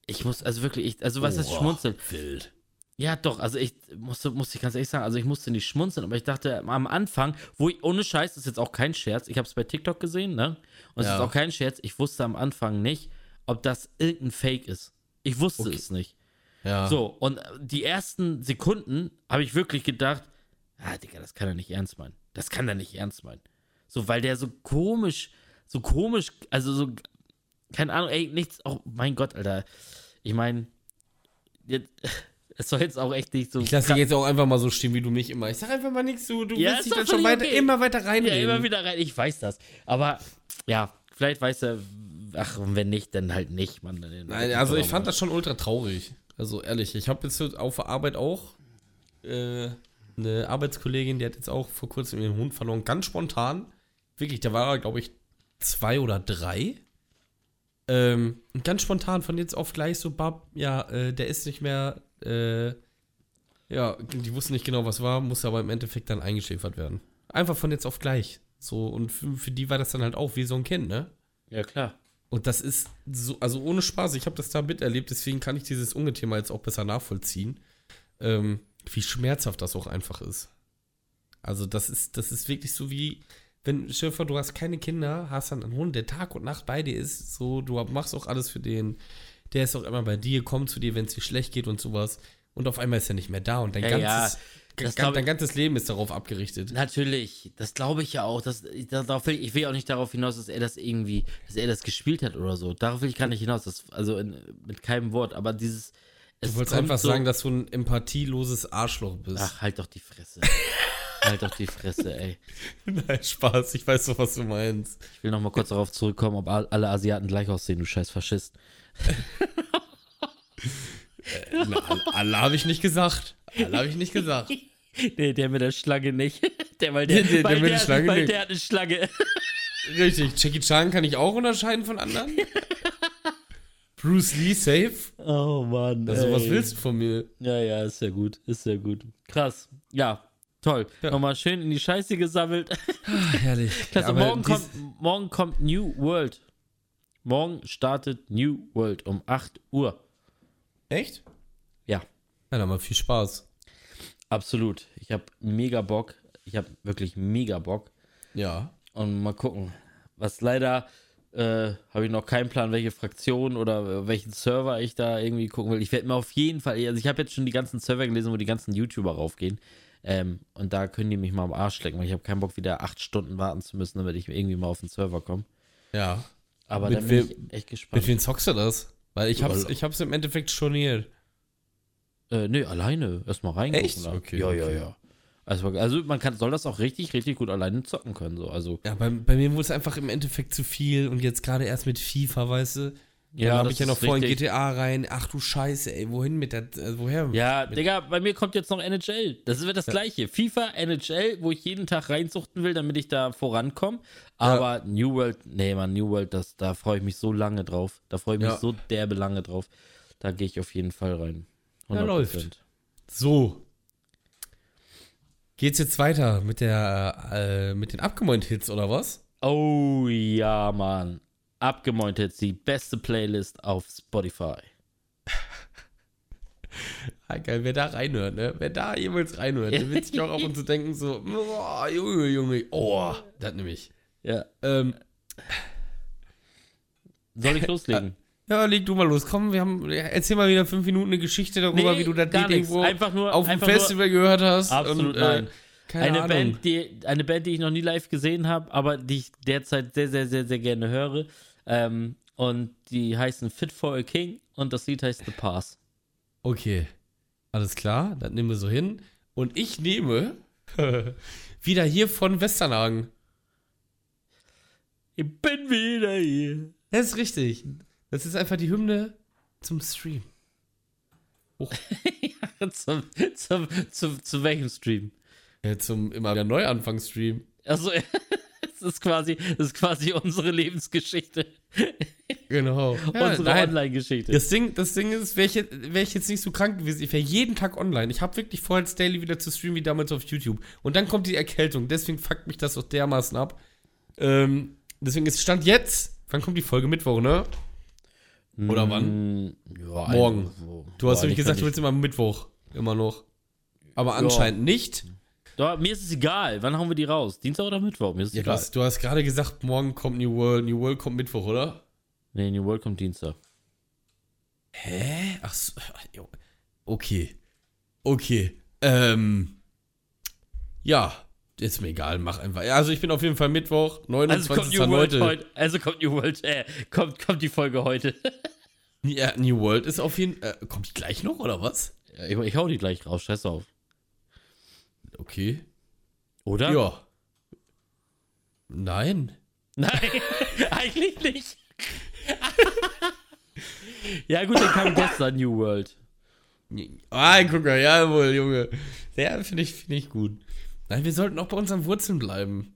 Ich muss, also wirklich, ich, also was heißt Oha, schmunzeln? Wild. Ja, doch, also ich musste, musste ich ganz ehrlich sagen, also ich musste nicht schmunzeln, aber ich dachte am Anfang, wo ich, ohne Scheiß, das ist jetzt auch kein Scherz, ich habe es bei TikTok gesehen, ne? Und es Ja. ist auch kein Scherz, ich wusste am Anfang nicht, ob das irgendein Fake ist. Ich wusste Okay. es nicht. Ja. So, und die ersten Sekunden habe ich wirklich gedacht, ah, Digga, das kann er nicht ernst meinen. Das kann er nicht ernst meinen. So, weil der so komisch, so komisch, also so, keine Ahnung, ey, nichts, oh mein Gott, Alter. Ich meine, [LAUGHS] es soll jetzt auch echt nicht so. Ich lasse dich jetzt auch einfach mal so stehen, wie du mich immer. Ich sag einfach mal nichts, du, du Ja, willst dich dann schon weiter, okay. immer weiter ja, reinreden. immer wieder rein, ich weiß das. Aber, ja, vielleicht weiß er, ach, und wenn nicht, dann halt nicht, man. Nein, also ich fand das schon ultra traurig. Also ehrlich, ich habe jetzt auf der Arbeit auch äh, eine Arbeitskollegin, die hat jetzt auch vor kurzem ihren Hund verloren, ganz spontan. Wirklich, der war, glaube ich, zwei oder drei. Ähm, ganz spontan von jetzt auf gleich so, Bab, ja, äh, der ist nicht mehr, äh, ja, die wussten nicht genau, was war, musste aber im Endeffekt dann eingeschläfert werden. Einfach von jetzt auf gleich. So, und für, für die war das dann halt auch wie so ein Kind, ne? Ja, klar. Und das ist so, also ohne Spaß, ich habe das da miterlebt, deswegen kann ich dieses Ungethema jetzt auch besser nachvollziehen, ähm, wie schmerzhaft das auch einfach ist. Also das ist, das ist wirklich so wie, wenn, Schiffer, du hast keine Kinder, hast dann einen Hund, der Tag und Nacht bei dir ist, so, du machst auch alles für den, der ist auch immer bei dir, kommt zu dir, wenn es dir schlecht geht und sowas. Und auf einmal ist er nicht mehr da und dein, Ja, ja, ganzes, das ga- dein ganzes Leben ist darauf abgerichtet. Natürlich, das glaube ich ja auch. Das, darauf will, ich will auch nicht darauf hinaus, dass er das irgendwie, dass er das gespielt hat oder so. Darauf will ich gar nicht hinaus. Das, also in, mit keinem Wort. Aber dieses. Du wolltest einfach sagen, dass du ein empathieloses Arschloch bist. Ach, halt doch die Fresse. [LAUGHS] halt doch die Fresse, ey. Nein, Spaß, ich weiß doch, was du meinst. Ich will noch mal kurz darauf zurückkommen, ob alle Asiaten gleich aussehen, du scheiß Faschist. Na, alle- habe ich nicht gesagt. Alle habe ich nicht gesagt. [LAUGHS] Nee, der mit der Schlange nicht. Der, weil der, Der- der weil mit der der, Schlange weil nicht. der hat eine Schlange. Richtig, Jackie Chan kann ich auch unterscheiden von anderen. [LAUGHS] Bruce Lee safe. Oh Mann. Also, was ey. willst du von mir? Ja, ja, ist ja gut. Ist ja gut. Krass. Ja, toll. Ja. Nochmal schön in die Scheiße gesammelt. herrlich. [LAUGHS] Klasse, morgen, kommt, morgen kommt New World. Morgen startet New World um 8 Uhr. Echt? Ja, Ja, dann mal viel Spaß. absolut. Ich habe mega Bock. Ich habe wirklich mega Bock. Ja. Und mal gucken. Was leider äh, habe ich noch keinen Plan, welche Fraktion oder welchen Server ich da irgendwie gucken will. Ich werde mir auf jeden Fall, also ich habe jetzt schon die ganzen Server gelesen, wo die ganzen YouTuber raufgehen. Ähm, und da können die mich mal am Arsch lecken, weil ich habe keinen Bock, wieder acht Stunden warten zu müssen, damit ich irgendwie mal auf den Server komme. Ja. Aber Mit dann bin wem- ich echt gespannt. Mit wem zockst du das? Weil ich hab's, ich hab's im Endeffekt storniert. Äh, nee, alleine. Erstmal reingucken. Echt? da. Okay, Ja, ja, ja. Also, also man kann, soll das auch richtig, richtig gut alleine zocken können. So. Also, Ja, bei, bei mir wurde es einfach im Endeffekt zu viel und jetzt gerade erst mit FIFA, weißt du? Dann Ja, habe ich ja noch vorhin. GTA rein. Ach du Scheiße, ey, wohin mit der, äh, woher? ja, Digga, bei mir kommt jetzt noch NHL. Das wird das gleiche. FIFA, NHL, wo ich jeden Tag reinsuchten will, damit ich da vorankomme. Aber New World, nee, Mann, New World, das, da freue ich mich so lange drauf. Da freue ich mich Ja. so derbe lange drauf. Da gehe ich auf jeden Fall rein. Ja, läuft. So. Geht's jetzt weiter mit der, äh, mit den Abgemeint-Hits oder was? Oh ja, Mann. Abgemeint jetzt die beste Playlist auf Spotify. [LAUGHS] Ah, geil, wer da reinhört, ne? Wer da jemals reinhört, der wird sich auch ab und zu denken, so, [LAUGHS] oh, Junge, Junge, oh, das nehme ich. Ja. Ähm, Soll ich loslegen? Ja, leg du mal los. Komm, wir haben, erzähl mal wieder fünf Minuten eine Geschichte darüber, Nee, wie du das Lied irgendwo Einfach nur- auf dem einfach nur- Festival gehört hast. Absolut und, nein. Keine eine, Ahnung. Band, die, eine Band, die ich noch nie live gesehen habe, aber die ich derzeit sehr, sehr, sehr, sehr gerne höre. Ähm, und die heißen Fit for a King und das Lied heißt The Pass. Okay, alles klar, das nehmen wir so hin. Und ich nehme [LAUGHS] wieder hier von Westernhagen. Ich bin wieder hier. Das ist richtig. Das ist einfach die Hymne zum Stream. [LAUGHS] zum, zum, zum, zu welchem Stream? Ja, zum immer wieder Neuanfang-Stream. Also, [LAUGHS] das ist quasi, das ist quasi unsere Lebensgeschichte. Genau. [LAUGHS] Ja, unsere. Online-Geschichte. Das Ding, das Ding ist, wäre ich, jetzt- wär ich jetzt nicht so krank gewesen, ich wäre jeden Tag online. Ich habe wirklich vor, jetzt daily wieder zu streamen, wie damals auf YouTube. Und dann kommt die Erkältung. Deswegen fuckt mich das so dermaßen ab. Ähm, deswegen ist Stand jetzt. Wann kommt die Folge? Mittwoch, ne? Oder wann? Mm, Ja, Morgen. Du hast nämlich nicht gesagt, du willst immer Mittwoch. Immer noch. Aber Ja. anscheinend nicht. ich- Doch, mir ist es egal. Wann hauen wir die raus? Dienstag oder Mittwoch? Mir ist es Ja, du egal. hast, du hast gerade gesagt, morgen kommt New World. New World kommt Mittwoch, oder? Nee, New World kommt Dienstag. Hä? Ach so. Okay. Okay. Ähm. Ja. Ist mir egal, mach einfach. Ja, also ich bin auf jeden Fall Mittwoch, Also 29. kommt New World heute. heute. Also kommt New World, äh, kommt, kommt die Folge heute. [LAUGHS] Ja, New World ist auf jeden Fall. Äh, kommt die gleich noch, oder was? Ja, ich, ich hau die gleich raus, scheiß auf. Okay. Oder? Ja. Nein. Nein, [LAUGHS] eigentlich nicht. [LAUGHS] ja, gut, dann kam gestern New World. Ah, guck mal, jawohl, Junge. Ja, finde ich, find ich gut. Nein, wir sollten auch bei unseren Wurzeln bleiben.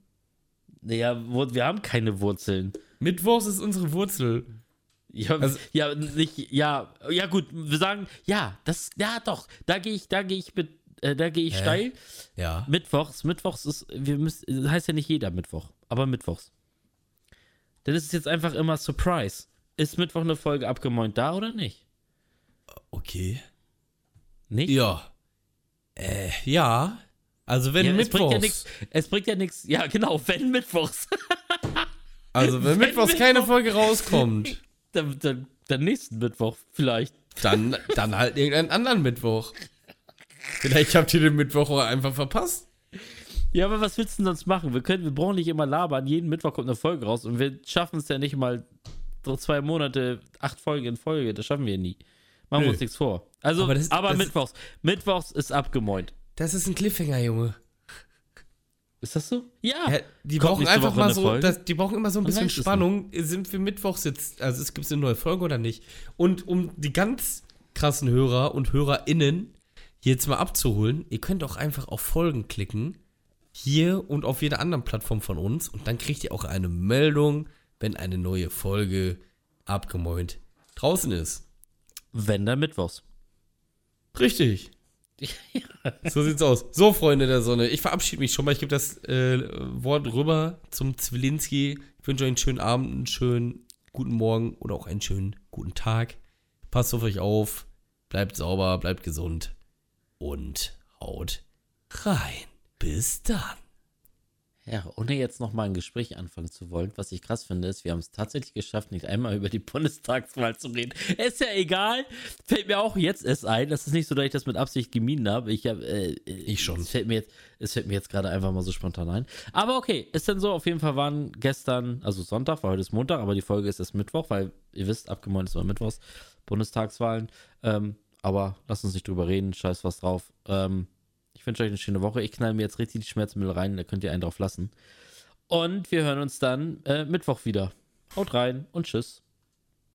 Naja, wir haben keine Wurzeln. Mittwochs ist unsere Wurzel. Ja, Also- ja, nicht, ja, ja, gut, wir sagen, ja, das, ja, doch, da gehe ich, da gehe ich mit, äh, da gehe ich Hä? steil. Ja. Mittwochs, Mittwochs ist, wir müssen, das heißt ja nicht jeder Mittwoch, aber Mittwochs. Dann ist es jetzt einfach immer Surprise. Ist Mittwoch eine Folge abgemäunt da oder nicht? Okay. Nicht? Ja. Äh, ja. Also wenn Ja, ja Mittwochs. nichts. Es bringt ja nichts. Ja, genau, wenn Mittwochs. [LAUGHS] also wenn, wenn Mittwochs keine Mittwoch- Folge rauskommt, [LAUGHS] dann, dann, dann nächsten Mittwoch vielleicht. dann, dann halt irgendeinen anderen Mittwoch. Vielleicht habt ihr den Mittwoch auch einfach verpasst. Ja, aber was willst du denn sonst machen? Wir können, wir brauchen nicht immer labern. Jeden Mittwoch kommt eine Folge raus und wir schaffen es ja nicht mal zwei Monate, acht Folgen in Folge. Das schaffen wir nie. Machen Nö. wir uns nichts vor. Also, Aber aber, das- das- Mittwochs. Mittwochs ist abgemäunt. Das ist ein Cliffhanger, Junge. Ist das so? Ja. Ja, die Kommt brauchen einfach Woche mal so, das, die brauchen immer so ein bisschen Spannung. Sind wir Mittwochs jetzt, also es gibt eine neue Folge oder nicht? Und um die ganz krassen Hörer und HörerInnen jetzt mal abzuholen, ihr könnt auch einfach auf Folgen klicken. Hier und auf jeder anderen Plattform von uns. Und dann kriegt ihr auch eine Meldung, wenn eine neue Folge abgemäunt draußen ist. Wenn dann Mittwochs. Richtig. [LAUGHS] So sieht's aus. So, Freunde der Sonne, ich verabschiede mich schon mal. Ich gebe das äh, Wort rüber zum Zwilinski. Ich wünsche euch einen schönen Abend, einen schönen guten Morgen oder auch einen schönen guten Tag. Passt auf euch auf, bleibt sauber, bleibt gesund und haut rein. Bis dann. Ja, ohne jetzt nochmal ein Gespräch anfangen zu wollen, was ich krass finde, ist, wir haben es tatsächlich geschafft, nicht einmal über die [LAUGHS] Bundestagswahl zu reden. Ist ja egal. Fällt mir auch jetzt erst ein. Das ist nicht so, dass ich das mit Absicht gemieden habe. Ich habe, äh, Ich schon. Es fällt mir jetzt, es fällt mir jetzt gerade einfach mal so spontan ein. Aber okay, ist denn so. Auf jeden Fall waren gestern, also Sonntag, weil heute ist Montag, aber die Folge ist erst Mittwoch, weil ihr wisst, abgemeint ist immer Mittwochs, Bundestagswahlen. Ähm, aber lasst uns nicht drüber reden. Scheiß was drauf. Ähm, Ich wünsche euch eine schöne Woche. Ich knall mir jetzt richtig die Schmerzmittel rein, da könnt ihr einen drauf lassen. Und wir hören uns dann äh, Mittwoch wieder. Haut rein und tschüss.